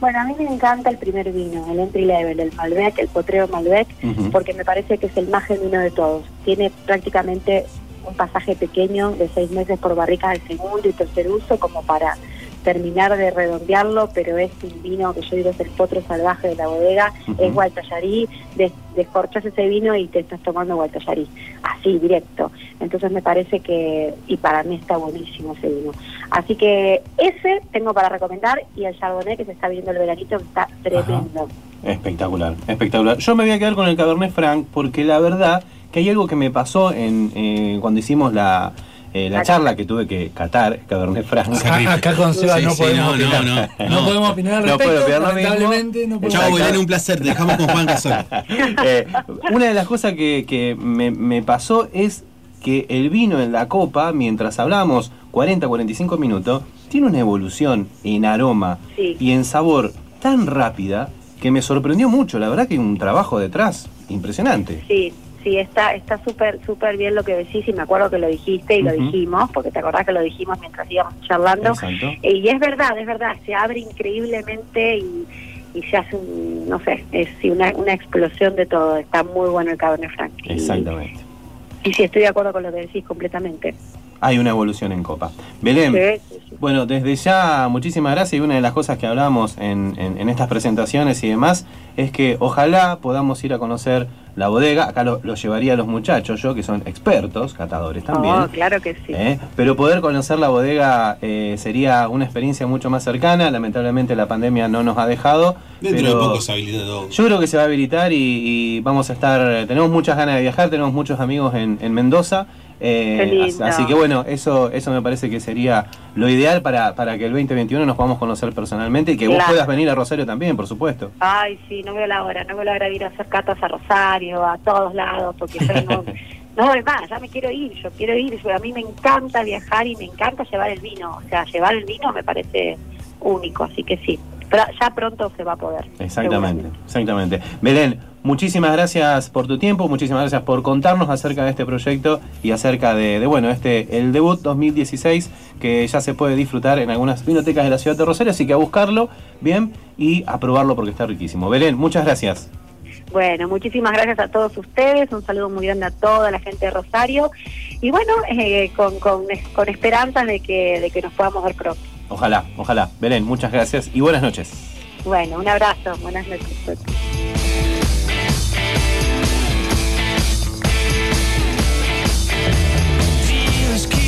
Bueno, a mí me encanta el primer vino, el entry level, el Malbec, el potrero Malbec, porque me parece que es el más genuino de todos. Tiene prácticamente un pasaje pequeño de seis meses por barricas de segundo y tercer uso como para terminar de redondearlo, pero es un vino que yo digo es el potro salvaje de la bodega, es Gualtallarí, des- descorchás ese vino y te estás tomando Gualtallarí, así, directo. Entonces me parece que, y para mí está buenísimo ese vino. Así que ese tengo para recomendar y el Chardonnay que se está viendo el veranito que está tremendo. Espectacular, espectacular. Yo me voy a quedar con el Cabernet Franc porque la verdad que hay algo que me pasó en eh, cuando hicimos la, eh, la charla que tuve que catar Cabernet Franc. Acá con Seba Sí, no sí, podemos no, opinar. no, no, No no. podemos opinar al No puedo respecto, mismo. lamentablemente no podemos. Belén, un placer. Te dejamos con Juan Casol. Eh, una de las cosas que, que me, me pasó es que el vino en la copa, mientras hablamos 40-45 minutos, tiene una evolución en aroma Sí. y en sabor tan rápida que me sorprendió mucho. La verdad que hay un trabajo detrás impresionante. Sí, sí, está está súper súper bien lo que decís y me acuerdo que lo dijiste y lo dijimos, porque te acordás que lo dijimos mientras íbamos charlando. Exacto. Eh, Y es verdad, es verdad, se abre increíblemente y, y se hace un, no sé, es una, una explosión de todo. Está muy bueno el Cabernet Franc. Y- Exactamente. Y, sí, estoy de acuerdo con lo que decís completamente. Hay una evolución en Copa. Belén, Sí, sí, bueno, desde ya, muchísimas gracias. Y una de las cosas que hablábamos en, en- en estas presentaciones y demás es que ojalá podamos ir a conocer la bodega. Acá lo, lo llevaría a los muchachos, yo, que son expertos, catadores también. Oh, claro que sí. ¿eh? Pero poder conocer la bodega eh, sería una experiencia mucho más cercana. Lamentablemente la pandemia no nos ha dejado. Dentro pero de poco se habilita todo. Yo creo que se va a habilitar y, y vamos a estar. Tenemos muchas ganas de viajar, tenemos muchos amigos en, en Mendoza. Eh, así que bueno, eso, eso me parece que sería lo ideal para, para que el 2021 nos podamos conocer personalmente y que vos puedas venir a Rosario también, por supuesto. Ay, sí, no veo la hora, no veo la hora de ir a hacer catas a Rosario, a todos lados, porque yo no, no voy más, ya me quiero ir, yo quiero ir, yo- a mí me encanta viajar y me encanta llevar el vino, o sea, llevar el vino me parece único, así que sí, pero ya pronto se va a poder. Exactamente, exactamente. Belén, muchísimas gracias por tu tiempo, muchísimas gracias por contarnos acerca de este proyecto y acerca de, de, bueno, este, el debut 2016 que ya se puede disfrutar en algunas vinotecas de la ciudad de Rosario, así que a buscarlo, bien, y a probarlo porque está riquísimo. Belén, muchas gracias. Bueno, muchísimas gracias a todos ustedes, un saludo muy grande a toda la gente de Rosario y bueno, eh, con, con, con esperanzas de que, de que nos podamos ver pronto. Ojalá, ojalá. Belén, muchas gracias y buenas noches. Bueno, un abrazo, buenas noches.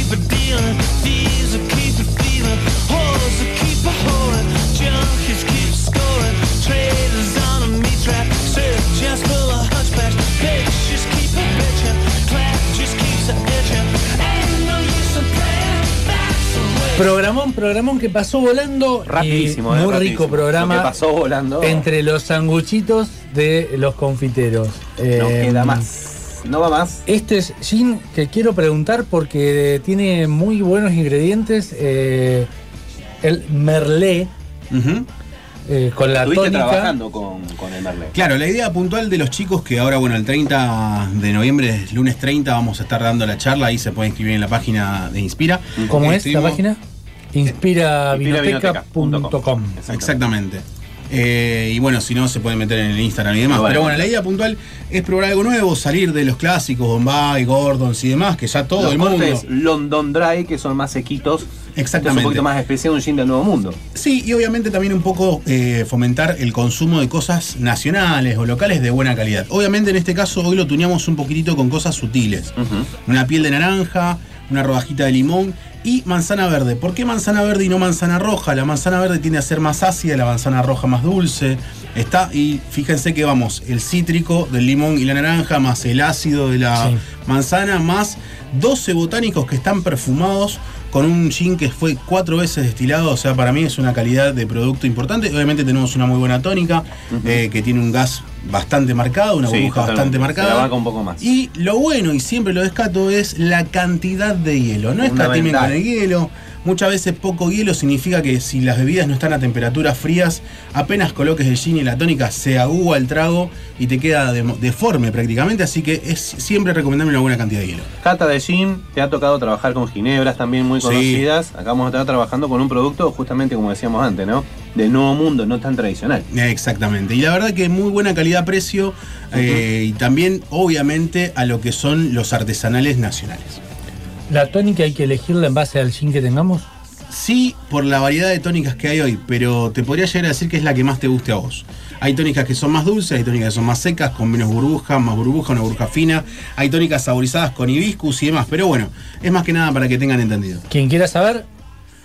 Keep a dealing, thieves will keep a thieving, whores will keep a whoring, junkies keep scoring, traders on a meat trap, searchers full of hunchbacks, bitches keep a bitching, clap just keeps a itching, ain't no use in playing that's the way. Programón, programón que pasó volando. y Rapidísimo, eh, Muy rapidísimo. rico programa. Lo que pasó volando. Entre los sanguchitos de los confiteros. No Eh, queda más. No va más. Este es gin que quiero preguntar porque tiene muy buenos ingredientes. eh, el merlé eh, con la Estuviste tónica. trabajando con, con el Merlé. Claro, la idea puntual de los chicos que ahora, bueno, el 30 de noviembre, lunes 30, vamos a estar dando la charla, ahí se puede inscribir en la página de Inspira. ¿Cómo Eh, es la página? Inspiravinoteca.com. Exactamente. Eh, y bueno, si no, se pueden meter en el Instagram y demás. Pero bueno, la idea puntual es probar algo nuevo, salir de los clásicos, Bombay, Gordons y demás, que ya todo Los el mundo. London Dry, que son más sequitos. Exactamente. Es un poquito más especial, un gin del Nuevo Mundo. Sí, y obviamente también un poco eh, fomentar el consumo de cosas nacionales o locales de buena calidad. Obviamente en este caso hoy lo tuneamos un poquitito con cosas sutiles. Una piel de naranja, una rodajita de limón y manzana verde. ¿Por qué manzana verde y no manzana roja? La manzana verde tiende a ser más ácida, la manzana roja más dulce. Está, y fíjense que vamos, el cítrico del limón y la naranja, más el ácido de la Sí. manzana, más 12 botánicos que están perfumados con un gin que fue cuatro veces destilado, o sea, para mí es una calidad de producto importante. Obviamente tenemos una muy buena tónica, eh, que tiene un gas bastante marcado, una Sí, burbuja bastante Se la marcada. un poco más. Y lo bueno, y siempre lo descato, es la cantidad de hielo. No escatimen con el hielo. Muchas veces poco hielo significa que si las bebidas no están a temperaturas frías, apenas coloques el gin y la tónica, se agúa el trago y te queda deforme prácticamente. Así que es siempre recomendable una buena cantidad de hielo. Cata de gin, te ha tocado trabajar con ginebras también muy Sí. conocidas. Acá vamos a estar trabajando con un producto, justamente como decíamos antes, ¿no? De nuevo mundo, no tan tradicional. Exactamente. Y la verdad que muy buena calidad-precio eh, y también, obviamente, a lo que son los artesanales nacionales. La tónica hay que elegirla en base al gin que tengamos. Sí, por la variedad de tónicas que hay hoy, pero te podría llegar a decir que es la que más te guste a vos. Hay tónicas que son más dulces, hay tónicas que son más secas, con menos burbuja, más burbuja, una burbuja fina. Hay tónicas saborizadas con hibiscus y demás, pero bueno, es más que nada para que tengan entendido. Quien quiera saber,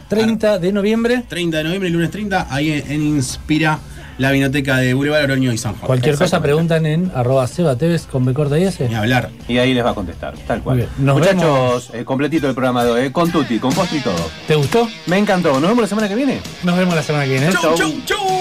30 de noviembre. 30 de noviembre, lunes 30, ahí en, en Inspira, la vinoteca de Boulevard Oroño y San Juan. Cualquier cosa preguntan en arroba sebateves con B corta y S. Ni hablar. Y ahí les va a contestar, tal cual. Nos Muchachos, eh, completito el programa de hoy, eh, con tutti, con postre y todo. ¿Te gustó? Me encantó. ¿Nos vemos la semana que viene? Nos vemos la semana que viene. Chau, chau, chau.